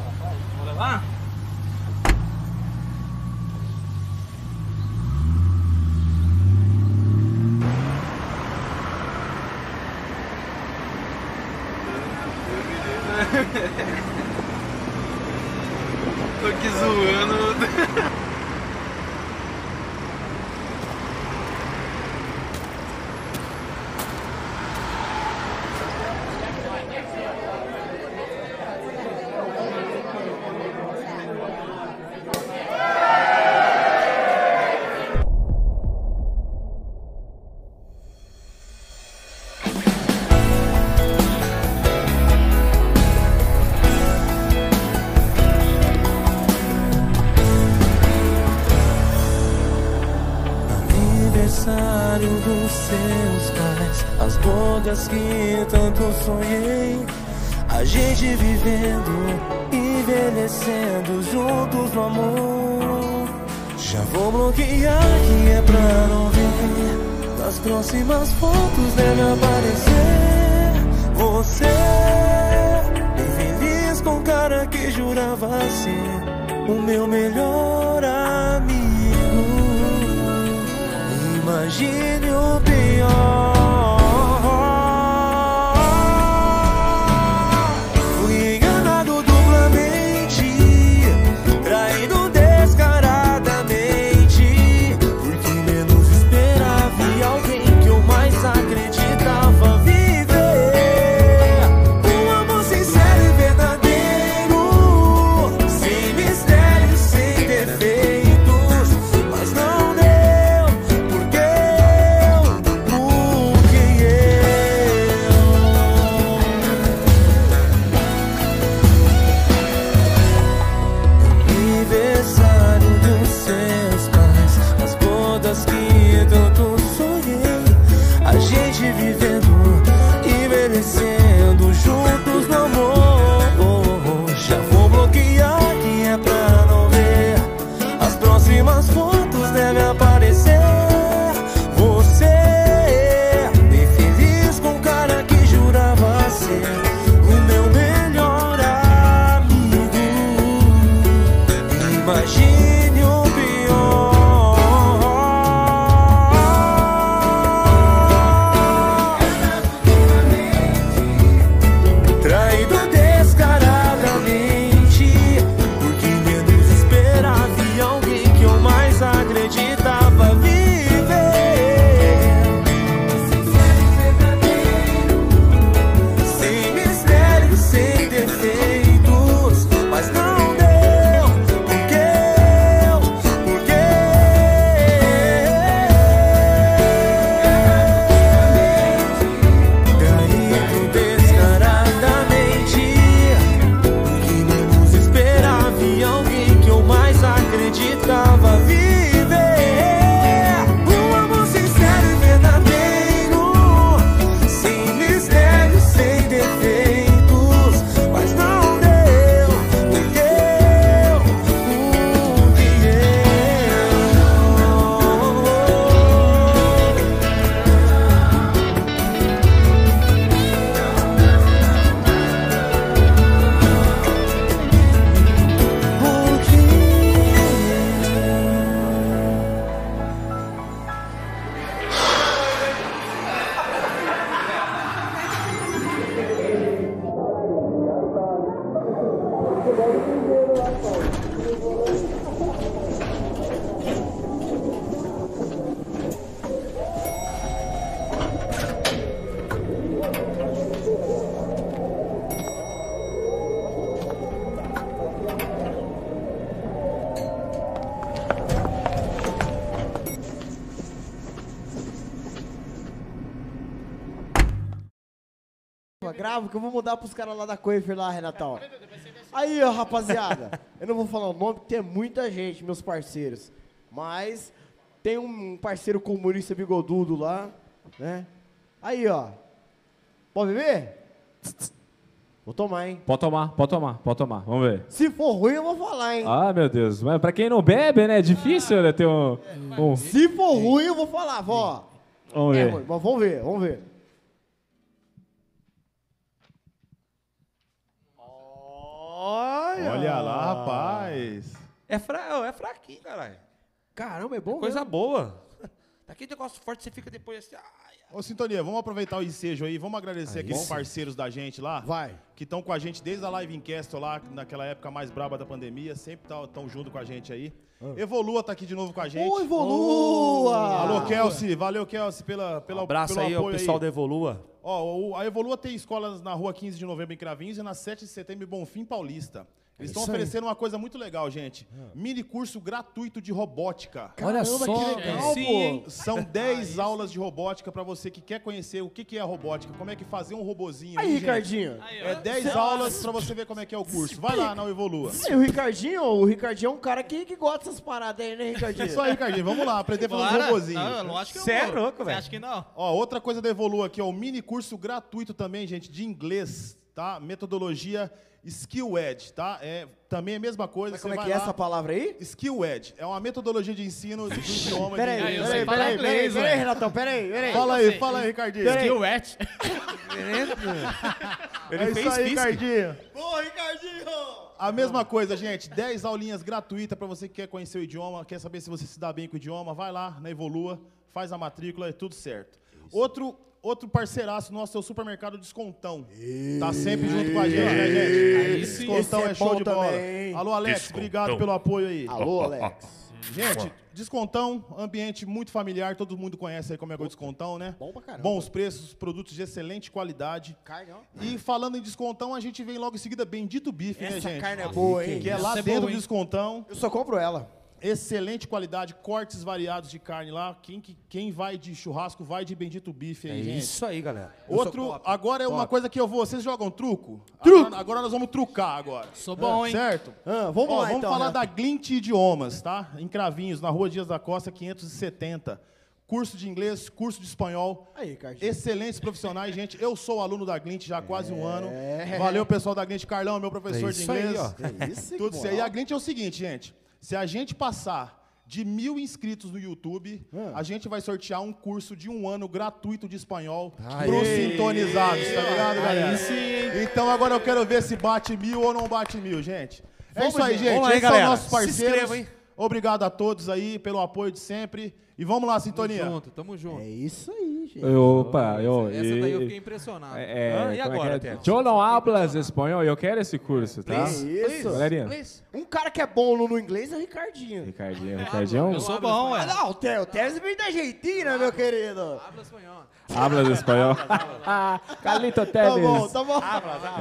gravo que eu vou mudar pros caras lá da Coifer lá, Renatão. Aí, ó, rapaziada, eu não vou falar o nome porque tem muita gente, meus parceiros. Mas tem um parceiro comunista bigodudo lá, né? Aí, ó. Pode beber? Vou tomar, hein? Pode tomar, pode tomar, pode tomar. Vamos ver. Se for ruim, eu vou falar, hein? Ah, meu Deus. Mas pra quem não bebe, né? É difícil né, ter um, um- Se for ruim, eu vou falar, vó. Vamos É ver. ruim, mas vamos ver, vamos ver. Olha, Olha lá, rapaz. É, fra... é fraquinho, caralho. Caramba, é bom Coisa mesmo. boa. Daqui negócio forte, você fica depois assim. ai, Ô, Sintonia, vamos aproveitar o ensejo aí, vamos agradecer aqui os sim. parceiros da gente lá. Vai. Que estão com a gente desde a Live Incast lá, naquela época mais braba da pandemia, sempre estão junto com a gente aí. Evolua tá aqui de novo com a gente. Ô, Evolua! Alô, Kelsey, valeu, Kelsey, pela, pela, Um abraço pelo aí ao apoio pessoal da Evolua. Ó, o- a Evolua tem escolas na rua 15 de novembro em Cravinhos e na 7 de setembro em Bonfim Paulista. Eles estão isso aí. oferecendo uma coisa muito legal, gente. Mini curso gratuito de robótica. Olha Caramba, só, que legal, sim? São 10 aulas de robótica para você que quer conhecer o que que é a robótica, como é que fazer um robozinho Aí, aí, gente. Ricardinho. É 10 aulas para você ver como é que é o curso. Vai lá na Evolua. E o Ricardinho, o Ricardinho é um cara que, que gosta dessas paradas aí, né, Ricardinho? Isso aí, Ricardinho. Vamos lá, aprender a fazer um robozinho. Não, lógico que Cê eu é vou. louco, Você velho. acha que não? Ó, outra coisa da Evolua aqui, ó, o mini curso gratuito também, gente, de inglês, tá? Metodologia Skill Edge, tá? É também é a mesma coisa. Mas você como é que é lá- essa palavra aí? Skill Edge é uma metodologia de ensino do idioma. Peraí, de peraí, falar peraí, peraí, inglês, peraí. Renatão, peraí, peraí. Fala aí, fala aí, Ricardinho. Skill wet. Ele é isso aí, Ricardinho. Ô, Ricardinho! A mesma coisa, gente. 10 aulinhas gratuitas para você que quer conhecer o idioma, quer saber se você se dá bem com o idioma, vai lá na Evolua, faz a matrícula, é tudo certo. Outro, outro parceiraço nosso é o Supermercado Descontão. Tá sempre junto com a gente, né, gente? Aí sim. Descontão é é, show de bola. também. Alô, Alex, obrigado pelo apoio aí. Alô, Alex. Gente, descontão, ambiente muito familiar, todo mundo conhece aí como é que é o descontão, né? Bom pra caramba. Bons preços, produtos de excelente qualidade. Carne, ó. E falando em descontão, a gente vem logo em seguida Bendito Bife, né, Essa gente? carne é boa, hein? Que é lá Essa é dentro boa, do descontão. Eu só compro ela. Excelente qualidade, cortes variados de carne lá. Quem, que- quem vai de churrasco, vai de Bendito Bife É aí, gente. isso aí, galera. Outro, agora é uma coisa que eu vou. Vocês jogam truco? Truco! Agora, agora nós vamos trucar agora. Sou bom, hein? Certo? Ah, vamos Ó, lá, vamos então. falar Renato. da Glint Idiomas, tá? Em Cravinhos, na rua Dias da Costa, 570. Curso de inglês, curso de espanhol. Aí, Ricardinho. Excelentes profissionais, gente. Eu sou aluno da Glint já há quase um ano. É. Valeu, pessoal da Glint. Carlão, meu professor É de isso aí, inglês. ó. É isso, Tudo isso aí. A. Glint é o seguinte, gente. Se a gente passar de mil inscritos no YouTube, Ah. a gente vai sortear um curso de um ano gratuito de espanhol Aê. pros sintonizados, tá ligado, galera? Aí sim? Então agora eu quero ver se bate mil ou não bate mil, gente. É Vamos, isso aí, gente. Vamos lá, Esses são galera. nossos Se parceiros. inscreva, hein? Obrigado a todos aí pelo apoio de sempre. E vamos lá, sintonia. Tamo junto, tamo junto. É isso aí, gente. Opa, eu. Essa daí eu fiquei impressionado. É, Ah, e é agora, que é? Teco? Eu não hablas espanhol, eu quero esse curso, tá? Que isso? Galerinha. Um cara que é bom no, inglês é o Ricardinho. Ricardinho, Ricardinho. Eu sou bom, Ah, ué. não, o Té- o vem da Argentina, meu querido. Habla espanhol. Hablas espanhol. Calito Tá Teles. bom, tá bom.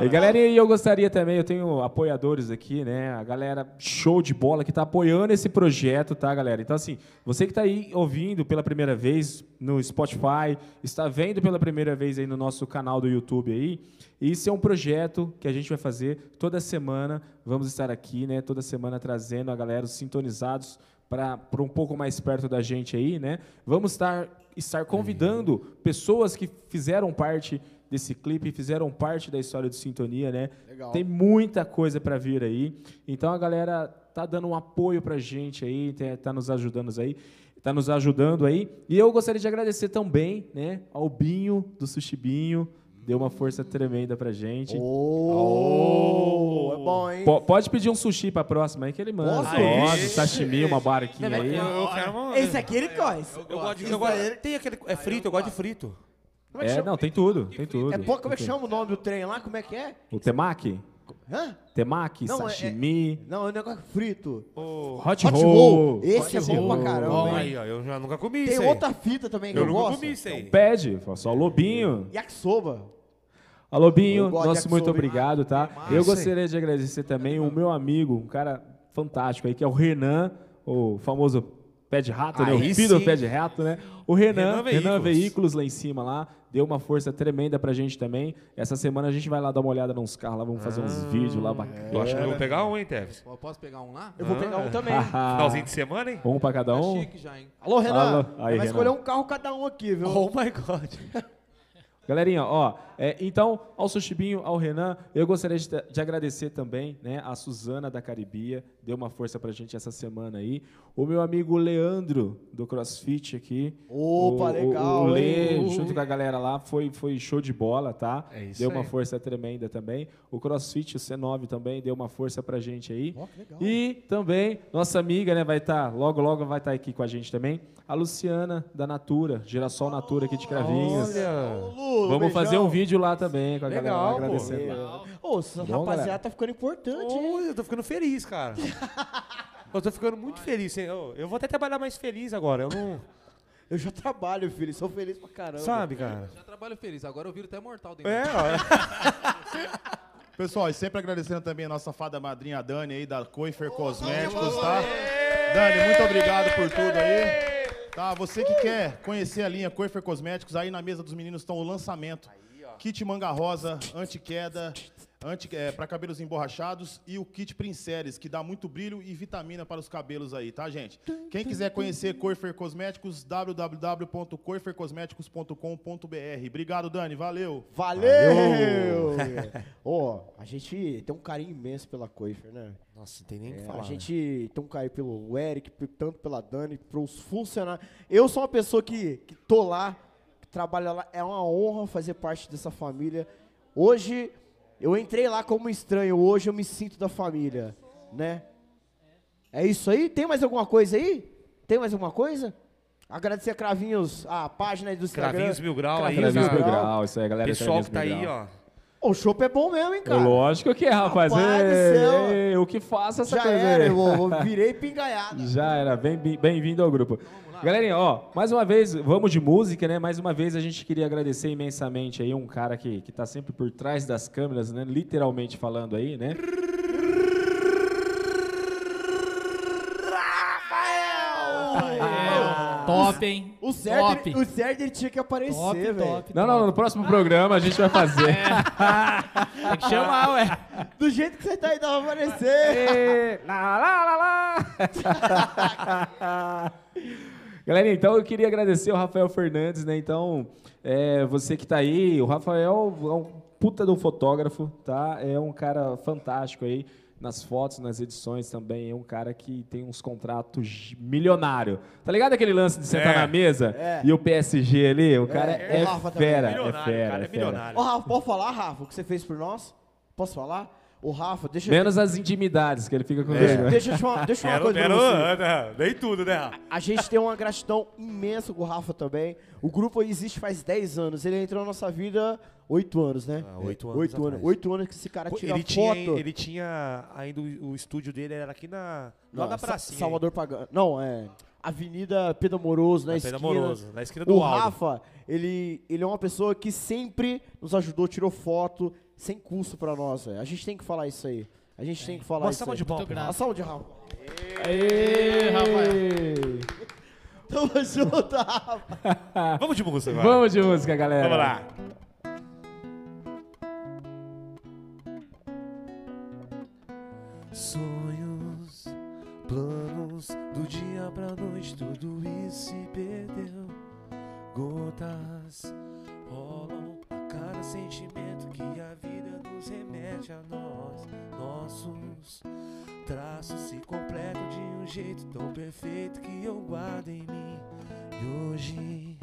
E galerinha, e eu gostaria também, eu tenho apoiadores aqui, né? A galera show de bola que tá apoiando esse projeto, tá, galera? Então, assim, você que tá aí ouvindo pela primeira vez no Spotify, está vendo pela primeira vez aí no nosso canal do YouTube aí, isso é um projeto que a gente vai fazer toda semana. Vamos estar aqui, né? Toda semana trazendo a galera, os sintonizados, para um pouco mais perto da gente aí, né? Vamos estar, estar convidando pessoas que fizeram parte desse clipe, fizeram parte da história do Sintonia, né? Legal. Tem muita coisa para vir aí. Então a galera tá dando um apoio pra gente aí, tá nos ajudando aí, tá nos ajudando aí. E eu gostaria de agradecer também, né, ao Binho do Sushi Binho, deu uma força tremenda pra gente. Oh, é bom, hein? Po- pode pedir um sushi pra próxima aí que ele manda. Posso? Pode, sashimi, uma barquinha aí. Eu quero uma- Esse aqui ele conhece. Eu gosto de. Esse Eu gosto, daí- tem aquele. É frito, eu gosto de frito. Como é que É, chama? não, tem tudo, tem tudo. É pouco, como é que chama o nome do trem lá? Como é que é? O temaki? Hã? Temaki, Não, é- sashimi, Não, é um negócio frito. hot, Hot roll. roll. Esse é Hot bom pra roll. caramba. Bom, hein? aí, ó, eu já nunca comi Tem isso aí. outra fita também que Eu eu, nunca gosto. comi isso aí. Pede, só o lobinho. Yakisoba. Alô, Binho, Eu gosto de nosso muito obrigado, tá? Eu gostaria de agradecer também o meu amigo, um cara fantástico aí, que é o Renan, o famoso Pé de Rato, né? O Aí filho do sim. Pé de Rato, né? O Renan, Renan Renan Veículos. Veículos lá em cima lá, deu uma força tremenda pra gente também. Essa semana a gente vai lá dar uma olhada nos carros lá, vamos fazer uns vídeos lá bacanas. Eu acho que eu vou pegar um, hein, Teves? Pô, Posso pegar um lá? Eu vou pegar um também. Finalzinho de semana, hein? Um pra cada Tá um. chique já, hein? Alô, Renan. Alô. Aí, vai Renan. escolher um carro cada um aqui, viu? Oh my God. Galerinha, ó, é, então, ao Sushibinho, ao Renan, eu gostaria de, de agradecer também, né, a Suzana da Caribia, deu uma força pra gente essa semana aí, o meu amigo Leandro, do CrossFit aqui. Opa, o, legal, O, o Lê, hein? junto com a galera lá, foi, foi show de bola, tá? É isso deu uma aí. força tremenda também. O CrossFit, o C9 também, deu uma força pra gente aí. Ó, que legal. E também, nossa amiga, né, vai estar, logo, logo vai estar aqui com a gente também, a Luciana, da Natura, Girassol Natura aqui de Cravinhos. Olha. Vamos fazer um vídeo lá também com a galera lá, Legal, pô. agradecendo. lá. Ô, essa Bom, rapaziada galera? tá ficando importante, hein? Eu tô ficando feliz, cara. eu tô ficando muito feliz. hein? Eu, eu vou até trabalhar mais feliz agora. Eu não. Eu já trabalho, filho. Sou feliz pra caramba. Sabe, cara? Já trabalho feliz, agora eu viro até mortal dentro. É, ó. Pessoal, e sempre agradecendo também a nossa fada madrinha Dani aí da Coifer Cosméticos, tá? Dani, muito obrigado por tudo aí. Tá, você que quer conhecer a linha Coifer Cosméticos, aí na mesa dos meninos estão o lançamento. Kit manga rosa, anti-queda, anti, é, para cabelos emborrachados e o kit Princeres, que dá muito brilho e vitamina para os cabelos aí, tá, gente? Quem quiser conhecer Coifer Cosméticos, www.coifercosméticos.com.br. Obrigado, Dani, valeu. Valeu! Ó, a gente tem um carinho imenso pela Coifer, né? Nossa, não tem nem o que É, falar. a né? gente tem um carinho pelo Eric, tanto pela Dani, pros funcionários. Eu sou uma pessoa que, que tô lá, que trabalha lá. É uma honra fazer parte dessa família. Hoje, eu entrei lá como estranho, hoje eu me sinto da família, né? É isso aí? Tem mais alguma coisa aí? Tem mais alguma coisa? Agradecer a Cravinhos, a página aí do Instagram. Cravinhos Mil Grau aí, Cravinhos Mil Grau. Isso aí, galera. Pessoal que tá aí, ó. O chopp é bom mesmo, hein, cara? Lógico que é, rapaz. Rapaz do Ei, eu que faço essa Já coisa era, aí. eu vou- vou- virei pingaiada. Já era, bem- bem- bem-vindo ao grupo. Galerinha, ó, mais uma vez, vamos de música, né? Mais uma vez a gente queria agradecer imensamente aí um cara que, que tá sempre por trás das câmeras, né? Literalmente falando aí, né? Top, hein? O certo, Top. ele- o certo ele tinha que aparecer, Top, velho. top. Não, não, no próximo programa a gente vai fazer. Tem que chamar, ué. Do jeito que você tá aí, dá pra aparecer. lá, lá, lá, lá. Galera, então eu queria agradecer o Rafael Fernandes, né? Então, é, você que tá aí, o Rafael é um puta de um fotógrafo, tá? É um cara fantástico aí nas fotos, nas edições também. É um cara que tem uns contratos milionário. Tá ligado aquele lance de sentar É. na mesa É. e o PSG ali? O cara É, é, o Rafa também. fera, é Milionário, fera, cara, é é milionário. Ô, Rafa, pode falar, Rafa, o que você fez por nós? Posso falar? Ô, Rafa, deixa Menos as intimidades que ele fica com Deixa, vergonha. deixa eu te falar, deixa eu falar uma Quero, coisa pra você. nem tudo, né? A gente tem uma gratidão imensa com o Rafa também. O grupo existe faz 10 anos. Ele entrou na nossa vida 8 anos, né? Ah, oito anos Oito anos. atrás. 8 anos que esse cara tira ele, foto. tinha, ele tinha ainda o, o estúdio dele era aqui na lá Não, na Sa- pracinha. Salvador Pagano. Não, é. Avenida Pedro Amoroso, na Na esquina. Pedro Amoroso, na esquina do O Aldo. Rafa, ele, ele é uma pessoa que sempre nos ajudou, tirou foto, sem custo pra nós. velho. A gente tem que falar isso aí. A gente tem que falar Uma isso salva aí. de palmas. Grato. Uma salva de Rafa. Aê, Rafael. Tamo junto, Rafa. Vamos de música agora. Vamos de música, galera. Vamos lá. Sonhos, planos, do dia pra noite, tudo isso se perdeu. Gotas rolam a cada sentimento que a vida a nós. Nossos traços se completam de um jeito tão perfeito que eu guardo em mim. E hoje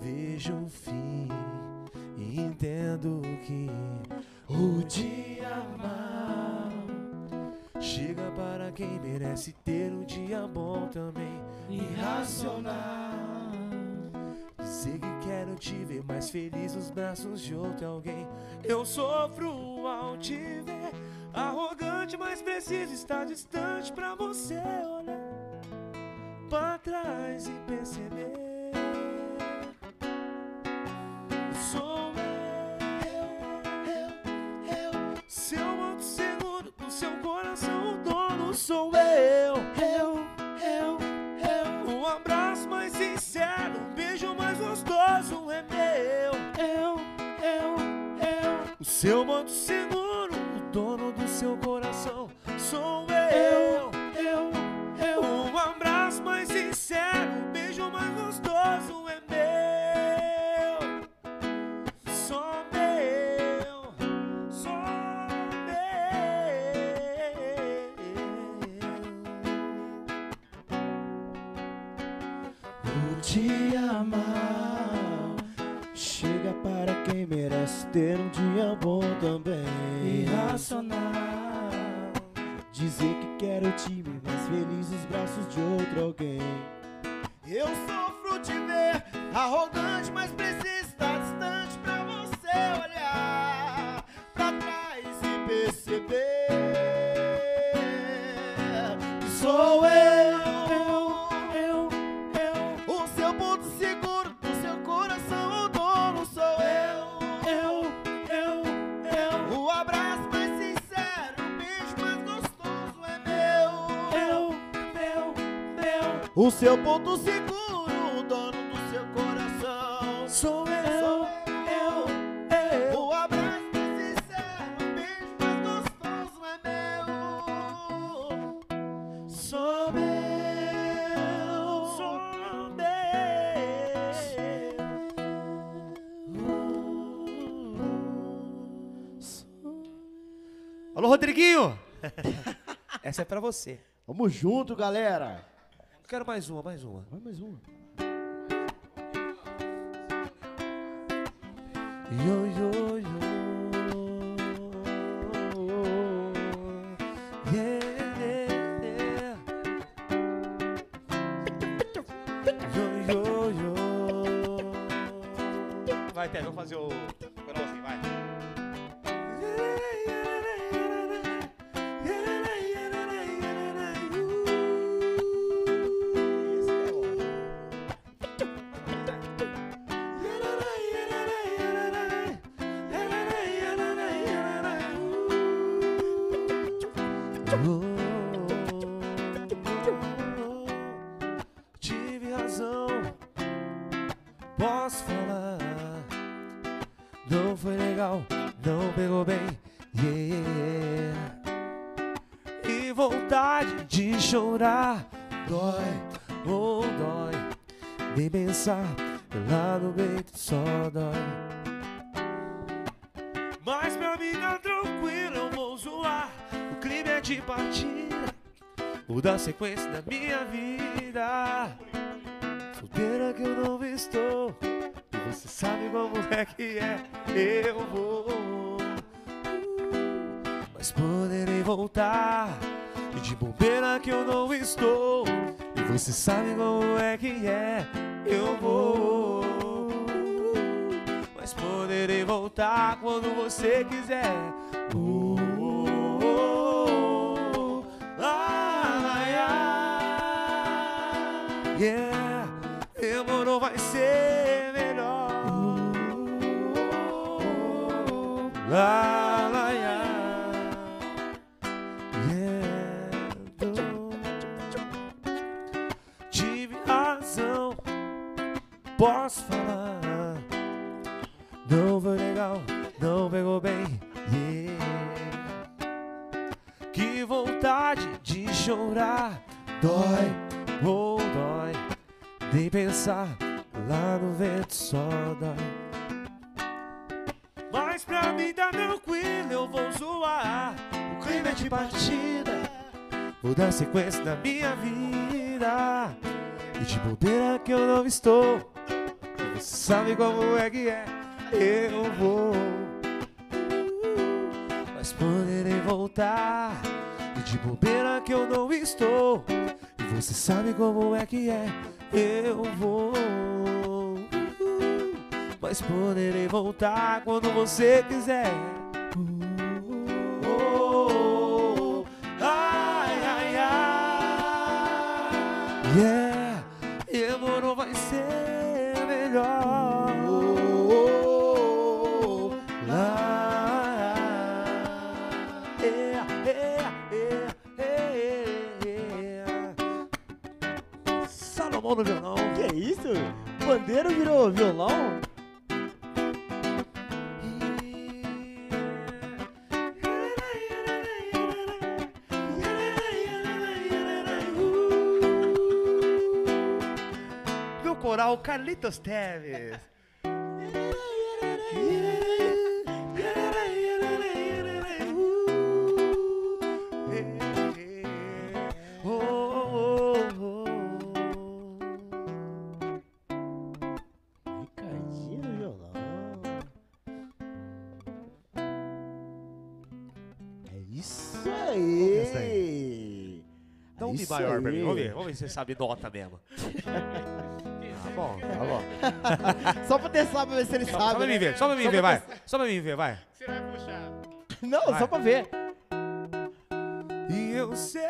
vejo o fim e entendo que o dia mal Chega para quem merece ter um dia bom também. Irracional. Te ver mais feliz nos braços de outro alguém. Eu sofro ao te ver. Arrogante, mas preciso estar distante pra você olhar pra trás e perceber. Seu modo seguro, o dono do seu coração sou eu. Eu, eu, eu. Um abraço mais sincero, um beijo mais gostoso é meu. Só meu, só meu. O dia ter um dia bom também. Irracional. Dizer que quero o time mais feliz nos braços de outro alguém. O seu ponto seguro, o dono do seu coração, sou eu, eu, eu. O abraço mais sincero, o beijo mais gostoso é meu. Sou meu, sou Alô, Rodriguinho! Essa é pra você. Vamos junto, galera. Quero mais uma, mais uma. Vai mais uma. Yo. Você quiser. Uh, uh, uh, ai, ai. Yeah, demorou, vai ser sequência na minha vida. E de bobeira que eu não estou, você sabe como é que é. Eu vou, mas poderei voltar. E de bobeira que eu não estou, e você sabe como é que é. Eu vou mas poderei voltar quando você quiser. Mi isso maior pra mim. Vamos ver, vamos ver se você sabe nota mesmo. Tá bom, tá bom. só pra testar pra ver se ele Só, sabe. só pra né? mim ver, só pra mim ver, vai. Só pra mim ver, vai. Você vai puxar. Não, Vai. só pra ver. E eu sei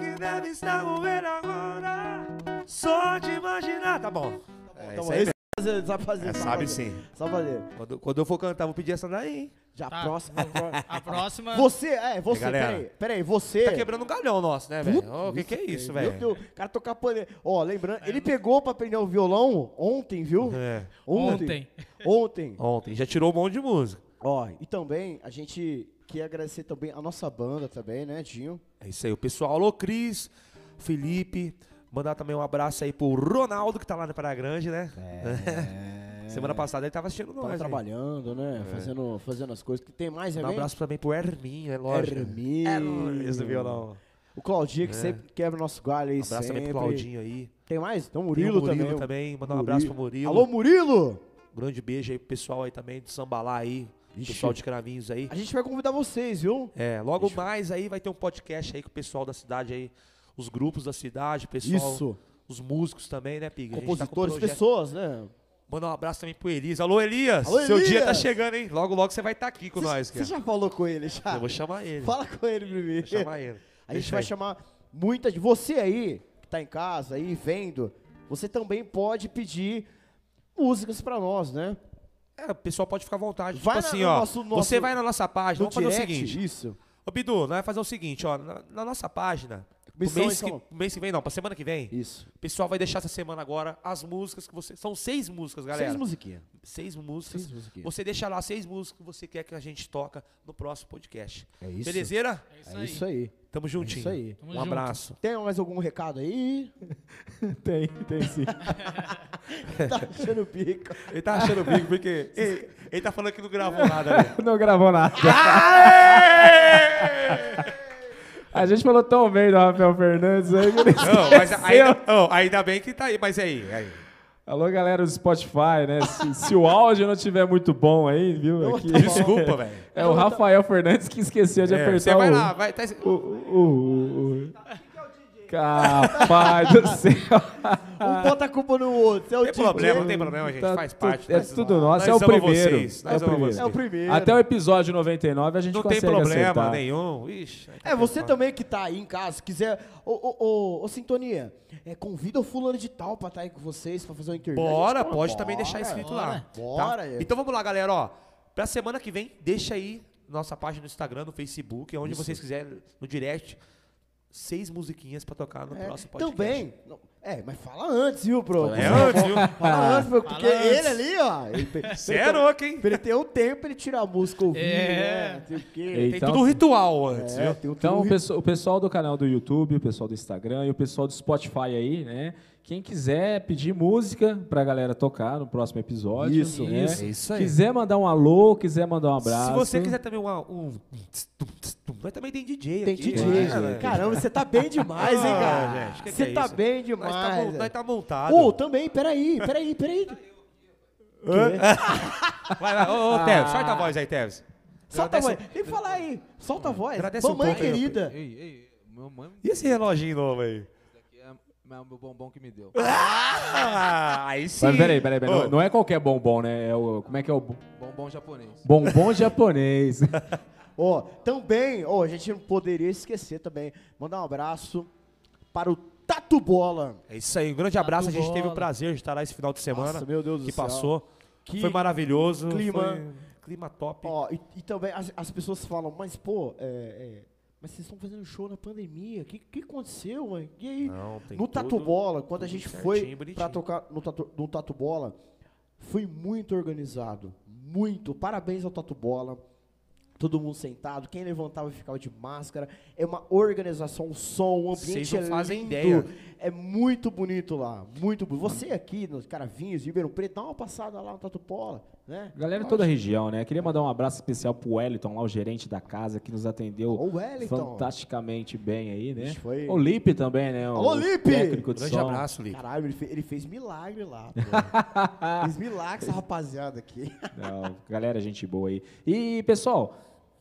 que deve estar movendo agora. Só de imaginar. Tá bom. É, Então, isso aí esse mesmo. fazer, sabe fazer. É, sabe sabe fazer. sim. Só fazer. Quando, quando eu for cantar, vou pedir essa daí, hein? Já Tá. próxima. A próxima. Você, é, você, peraí, peraí, você. Tá quebrando um galhão nosso, né, velho? O que, que é isso, Meu velho? Deus, o cara tocar pandeiro. Ó, lembrando, ele pegou pra aprender o violão ontem, viu? É. Ontem. Ontem. Ontem. Já tirou um monte de música. Ó, e também a gente quer agradecer também a nossa banda também, né, Dinho? É isso aí, o pessoal. Alô, Cris, Felipe. Mandar também um abraço aí pro Ronaldo, que tá lá na Praia Grande, né? Semana passada ele tava assistindo nós. Tava trabalhando, né? É. Fazendo, fazendo as coisas. que Tem mais Um também? abraço também pro Herminho, é lógico. Herminho. É nóis do violão. O Claudinho, que É. sempre quebra o nosso galho aí Um abraço também sempre. pro Claudinho aí. Tem mais? Então, Tem Murilo, o Murilo também. também. Mandar um abraço pro Murilo. Alô, Murilo! Um grande beijo aí pro pessoal aí também do Sambalá aí. Ixi. Pessoal de Cravinhos aí. A gente vai convidar vocês, viu? É, logo mais aí vai ter um podcast aí com o pessoal da cidade aí. Os grupos da cidade, o pessoal. Isso. Os músicos também, né, Piga? Tá com Compositores, projeto- pessoas, né? Mandar um abraço também pro Elias. Alô, Elias! Alô, Seu dia Elias! tá chegando, hein? Logo, logo você vai estar aqui com nós, Você já falou com ele, já? Eu vou chamar ele. Fala com ele primeiro. Vou chamar ele. A gente Deixa vai aí. chamar muita de você aí que tá em casa aí vendo. Você também pode pedir músicas pra nós, né? É, o pessoal pode ficar à vontade. Vai tipo na- assim, ó. nosso- você nosso- vai na nossa página, vamos fazer direct, o seguinte. Isso. Ô, Bidu, nós vamos fazer o seguinte, ó. Na, na nossa página. Missão, mês, que, mês que vem, não, pra semana que vem. Isso. O pessoal vai deixar essa semana agora as músicas que você. São seis músicas, galera. Seis musiquinhas. Seis músicas. Seis musiquinhas. Você deixa lá seis músicas que você quer que a gente toca no próximo podcast. É isso. Belezeira? É isso aí. Tamo juntinho. isso aí. um abraço. Tem mais algum recado aí? Tem, tem sim. tá achando o bico. Ele tá achando o bico porque. ele, ele tá falando que não gravou nada ali. Não gravou nada. A gente falou tão bem do Rafael Fernandes aí que ele Não, mas ainda, oh, ainda bem que tá aí, mas aí, aí. Alô, galera do Spotify, né? Se, se o áudio não tiver muito bom aí, viu? Aqui- Desculpa, velho. É o Rafael Fernandes que esqueceu de É, apertar você vai o... lá, vai. Tá, o, o, o, o- Capaz do céu. Um bota a culpa no outro. É o tem DJ. problema, não tem problema, a gente Tá faz tu- parte. É nós- tudo nosso, é nós o amamos primeiro. vocês, nós é, o primeiro. vocês. É o primeiro. Até o episódio 99 a gente Não tem consegue problema acertar. nenhum. Ixi, tá É, você também que tá aí em casa, quiser. Ô, ô, ô, ô, Sintonia, é, convida o fulano de tal pra estar aí com vocês, pra fazer uma entrevista. Bora, gente- pode bora, também deixar escrito lá. Bora. tá? é. Então vamos lá, galera, ó. Pra semana que vem, deixa aí nossa página no Instagram, no Facebook, onde Isso. vocês quiserem, no direct, seis musiquinhas pra tocar no É, próximo podcast. Também. Não, É, mas fala antes, viu, bro? É antes, viu? Fala antes, porque Fala antes. ele ali, ó. Ele, pra é ter- louco, hein? Pra ele ter um tempo, ele tira a música ouvir, É. né? não sei o quê. Ei, Tem Então- tudo um ritual antes, É, viu? tem Então, o pessoal do canal do YouTube, o pessoal do Instagram e o pessoal do Spotify aí, né? Quem quiser pedir música pra galera tocar no próximo episódio. Isso, né? isso, isso aí. Quiser mandar um alô, quiser mandar um abraço. Se você quiser também uma, um. Nós também tem DJ Tem aqui. DJ. né? Caramba, você tá bem demais, hein, Ah, cara? gente, que que Você é tá isso? bem Nós demais. tá, mon- é. nós tá montado. Ô, também, peraí, peraí, peraí. Vai, vai. Ô, ô Tevez, solta a voz aí, Tevez. Solta a voz. Tem que falar aí. Solta a voz. Agradece um Mamãe pouco aí, querida. Ei, ei, meu mãe, E esse reloginho novo aí? Aqui é meu meu bombom que me deu. Ah, aí sim. Mas peraí, peraí, peraí. Não, não é qualquer bombom, né? É o, como é que é o bo- Bombom japonês. bombom japonês? Ó, também, ó, a gente não poderia esquecer também. Mandar um abraço para o Tatu Bola. É isso aí, um grande abraço. A gente teve o bola. prazer de estar lá esse final de semana. Nossa, meu Deus do que céu. passou. Que foi maravilhoso. clima. foi clima top. Ó, e, e também as, as pessoas falam, mas pô, é, é, Mas vocês estão fazendo show na pandemia. O que, que aconteceu? E aí? Não, no Tatu tudo- Bola, quando a gente foi bonitinho. tocar no Tatu, no Tatu Bola, foi muito organizado. Muito. Parabéns ao Tatu Bola. Todo mundo sentado, quem levantava ficava de máscara. É uma organização, um som, um ambiente Vocês não é fazem lindo. ideia. É muito bonito lá, muito bonito. Você aqui, nos Caravinhos, Ribeirão Preto, dá uma passada lá no Tatu Bola, né? Galera de toda a região, né? Queria mandar um abraço especial pro Wellington, lá o gerente da casa, que nos atendeu fantasticamente bem aí, né? Foi- O Lipe também, né? Alô, o Lipe! Técnico de Grande som. abraço, Lipe. Caralho, ele, fe- ele fez milagre lá. fez milagre essa rapaziada aqui. Não, galera, gente boa aí. E, pessoal,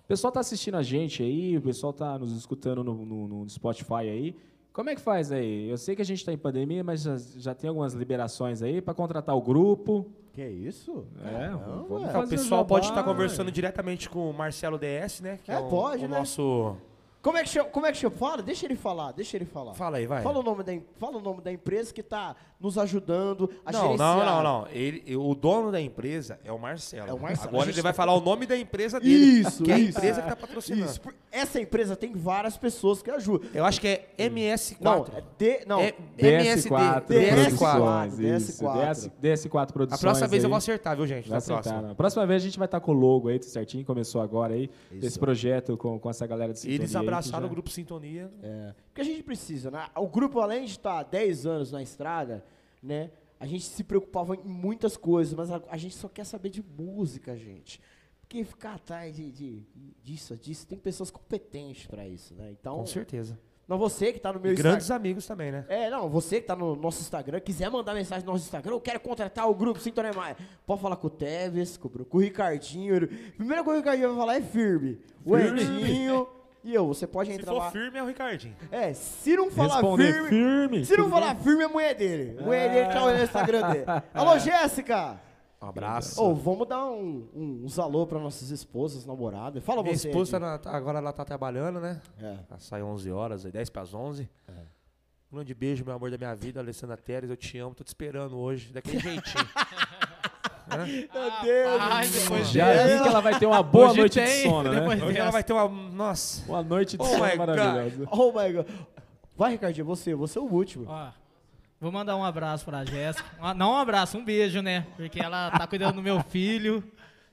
o pessoal tá assistindo a gente aí, o pessoal tá nos escutando no, no- no Spotify aí. Como é que faz aí? Eu sei que a gente tá em pandemia, mas já, já tem algumas liberações aí para contratar o grupo. Que isso? É, Caramba. vamos É, o pessoal pode estar conversando diretamente com o Marcelo DS, né? Que É, é, o, pode, o né? nosso. Como é que chama? Como é que chama? Fala, deixa ele falar, deixa ele falar. Fala aí, vai. Fala o nome da, fala o nome da empresa que tá nos ajudando a Não, gerenciar. não, não, não. Ele, o dono da empresa é o Marcelo. É o Marcelo. Agora ele vai tá- falar o nome da empresa dele. Isso, que é a isso. empresa que tá patrocinando. Isso. Essa empresa tem várias pessoas que ajudam. Eu acho que é MS4. Não, é D, não. É DS4 DS4, Produções. DS4. Isso, DS, DS4 Produções. A próxima vez eu vou acertar, viu, gente? Vai Na acertar, próxima. né? Próxima vez a gente vai estar com o logo aí, tudo certinho. Começou agora aí. Isso. Esse projeto com, com essa galera de sintonia. Eles abraçaram já- o grupo Sintonia. É, porque a gente precisa, né? O grupo, além de estar 10 anos na estrada, né? A gente se preocupava em muitas coisas, mas a, a gente só quer saber de música, gente. Porque ficar atrás de, de- disso, disso, tem pessoas competentes pra isso, né? Então, Com certeza. não você que tá no meu E grandes Instagram. amigos também, né? É, não, você que tá no nosso Instagram, quiser mandar mensagem no nosso Instagram, eu quero contratar o grupo Sintonia Mais. Pode falar com o Tevez, com o, com o Ricardinho. Primeira coisa que o Ricardinho vai falar é firme. O Firme. Edinho e eu. Você pode Se entrar for lá. firme, é o Ricardinho. É, se não falar Responder firme, firme. Se não falar firme, é a mulher dele. A mulher dele tá olhando o Instagram dele. Alô, Jéssica! Um abraço. Ô, vamos dar um, um, uns alô pra nossas esposas, namoradas. Fala Minha você. esposa, Edinho. tá na- agora ela tá trabalhando, né? É. Ela sai 11 horas, aí 10 para as 11. Um grande beijo, meu amor da minha vida, Alessandra Teres, eu te amo, tô te esperando hoje, daquele jeitinho. Hã? Meu Deus! Ai, depois Já dessa- vi que ela vai ter uma boa Hoje noite de tem, sono, né? depois Hoje ela dessa. vai ter uma. Nossa. Uma noite de Oh sono my God. maravilhosa. Oh my god. Vai, Ricardinho, você, você é o último. Ó, vou mandar um abraço pra Jéssica. Ah, Não um abraço, um beijo, né? Porque ela tá cuidando do meu filho.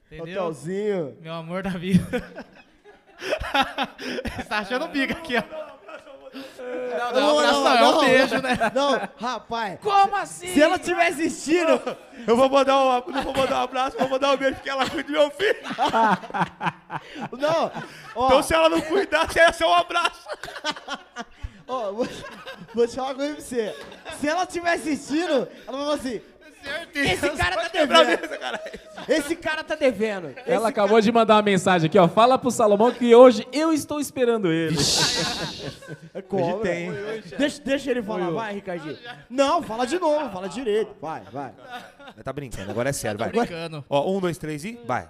Entendeu? Hotelzinho. Meu amor da vida. Você tá achando bica aqui, ó. Não, não, abraço não, é um beijo, né? Não, rapaz. Como assim? Se ela estiver assistindo, Eu vou mandar um, não vou mandar um abraço, vou mandar um beijo porque ela cuida do meu filho. não. Ó, Então se ela não cuidar, é só um abraço. ó, vou, vou te falar uma coisa pra você. Se ela estiver assistindo, ela vai falar assim: esse cara tá devendo. Esse cara tá devendo. Esse Ela acabou de mandar uma mensagem aqui, ó. Fala pro Salomão que hoje eu estou esperando ele. É cobra. tem. Deixa, deixa ele falar, vai, Ricardinho. Não, fala de novo, fala direito. Vai, vai. Tá brincando, agora é sério, vai. brincando. Ó, um, dois, três e vai.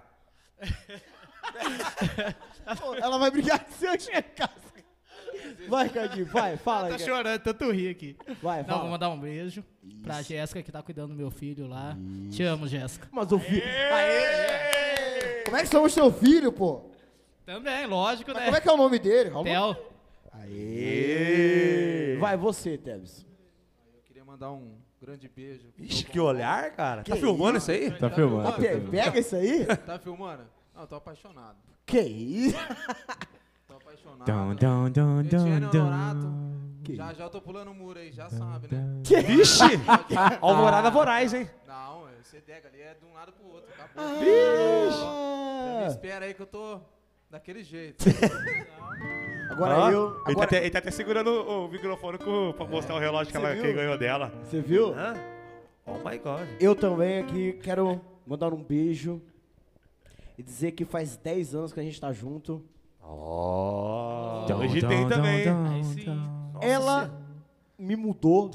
Ela vai brigar com você hoje em casa. Vai, Ricardinho, vai, fala. Tá chorando, tanto rir aqui. Vai, Não, vou mandar um beijo pra Jéssica que tá cuidando do meu filho lá. Te amo, Jéssica. Mas o filho. Aê! Como é que chama o seu filho, pô? Também, lógico, Mas né? como é que é o nome dele? Theo. Aê! Vai, você, Tebs. Eu queria mandar um grande beijo. Ixi, que olhar, cara. Que tá filmando isso aí? Tá filmando. Ah, pe- Pega isso aí? Tá filmando? Não, eu tô apaixonado. Que isso? Apaixonado. Dum, Etienne dum, Honorato. dum. Já já eu tô pulando o muro aí, já sabe, né? Vixe! Alvorada voraz, hein? Não, esse dega ali é de um lado pro outro. Acabou. Ah. Me espera aí que eu tô daquele jeito. Agora Ó, eu. Ele, tá Agora, até, ele tá até segurando o, o microfone com, pra mostrar o relógio que, Você ela, que ele ganhou dela. Você viu? Hã? Oh my god. Eu também aqui quero mandar um beijo e dizer que faz 10 anos que a gente tá junto. Oh, Dum, hoje dum, tem dum, também. dum. Ela me mudou,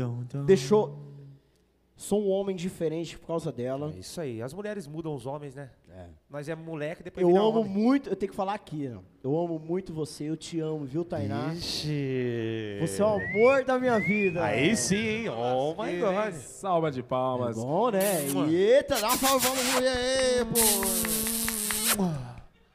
deixou. Sou um homem diferente por causa dela. É isso aí. As mulheres mudam os homens, né? É. Nós é moleque, depois Eu amo homem. muito, eu tenho que falar aqui, né? eu amo muito você, eu te amo, viu, Tainá? Ixi. Você é o amor da minha vida. Aí sim, hein? Oh my god. Salva de É palmas. bom, né? Eita, dá uma salva pra mulher aí, pô.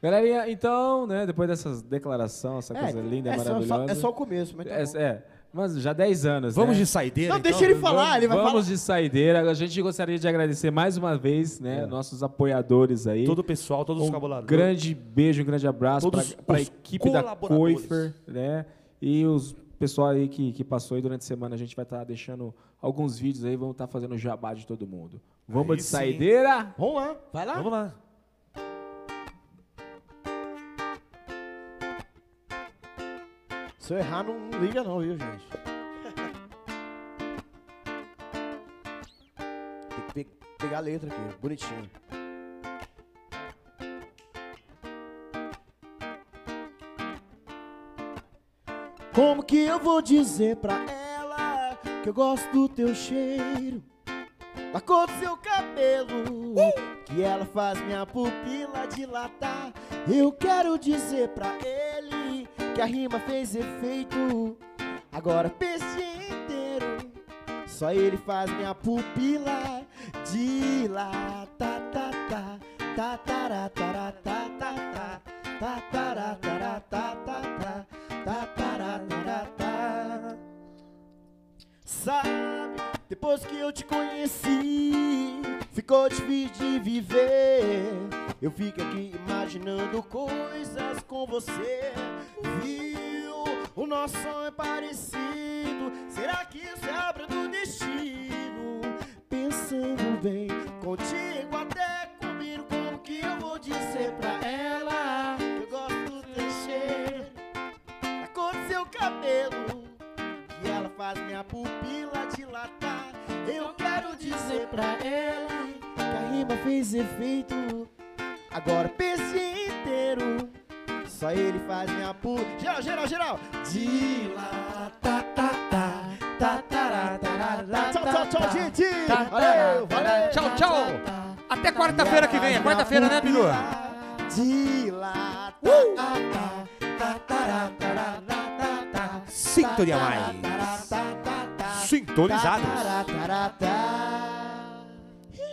Galerinha, então, né, depois dessas declarações, essa É, coisa linda, é só- maravilhosa. é só o começo, mas tá é, bom. é, mas já 10 anos, Vamos né? de saideira, Não, deixa ele falar, vamos, ele vai Vamos falar. de saideira. A gente gostaria de agradecer mais uma vez, né, nossos apoiadores aí. Todo o pessoal, todos os um colaboradores. grande beijo, um grande abraço para a os equipe da. Coifer, né? E os pessoal aí que, que passou aí durante a semana, a gente vai estar deixando alguns vídeos aí, vamos estar fazendo o jabá de todo mundo. Vamos Aí de sim. saideira? Vamos lá, vai lá. Vamos lá. Se eu errar, não liga não, viu, gente? Tem que pe- pegar a letra aqui, bonitinho. Como que eu vou dizer pra ela que eu gosto do teu cheiro, da cor do seu cabelo, que ela faz minha pupila dilatar? Eu quero dizer pra ele que a rima fez efeito. Agora pense inteiro, só ele faz minha pupila dilatar. Tá, tá, tá, tá, tá, tá, tá, tá, tá. Sabe, depois que eu te conheci, ficou difícil de viver. Eu fico aqui imaginando coisas com você. Viu? O nosso sonho é parecido. Será que isso é obra do destino? Pensando bem, contigo até combino. Como que eu vou dizer pra ela que eu gosto do cheiro, da cor do seu cabelo? que ela faz minha pupila dilatar. Eu quero dizer pra ela que a rima fez efeito. Agora pense inteiro, só ele faz minha pupila. Geral, geral, geral! Dilatar, tá, tá, tá, tá, Tchau, tchau, tchau, gente! Valeu, valeu! Tchau, tchau. Até quarta-feira que vem. É quarta-feira, né, Bilu? Tá, tá, tá, Sintonia Mais. Sintonizados.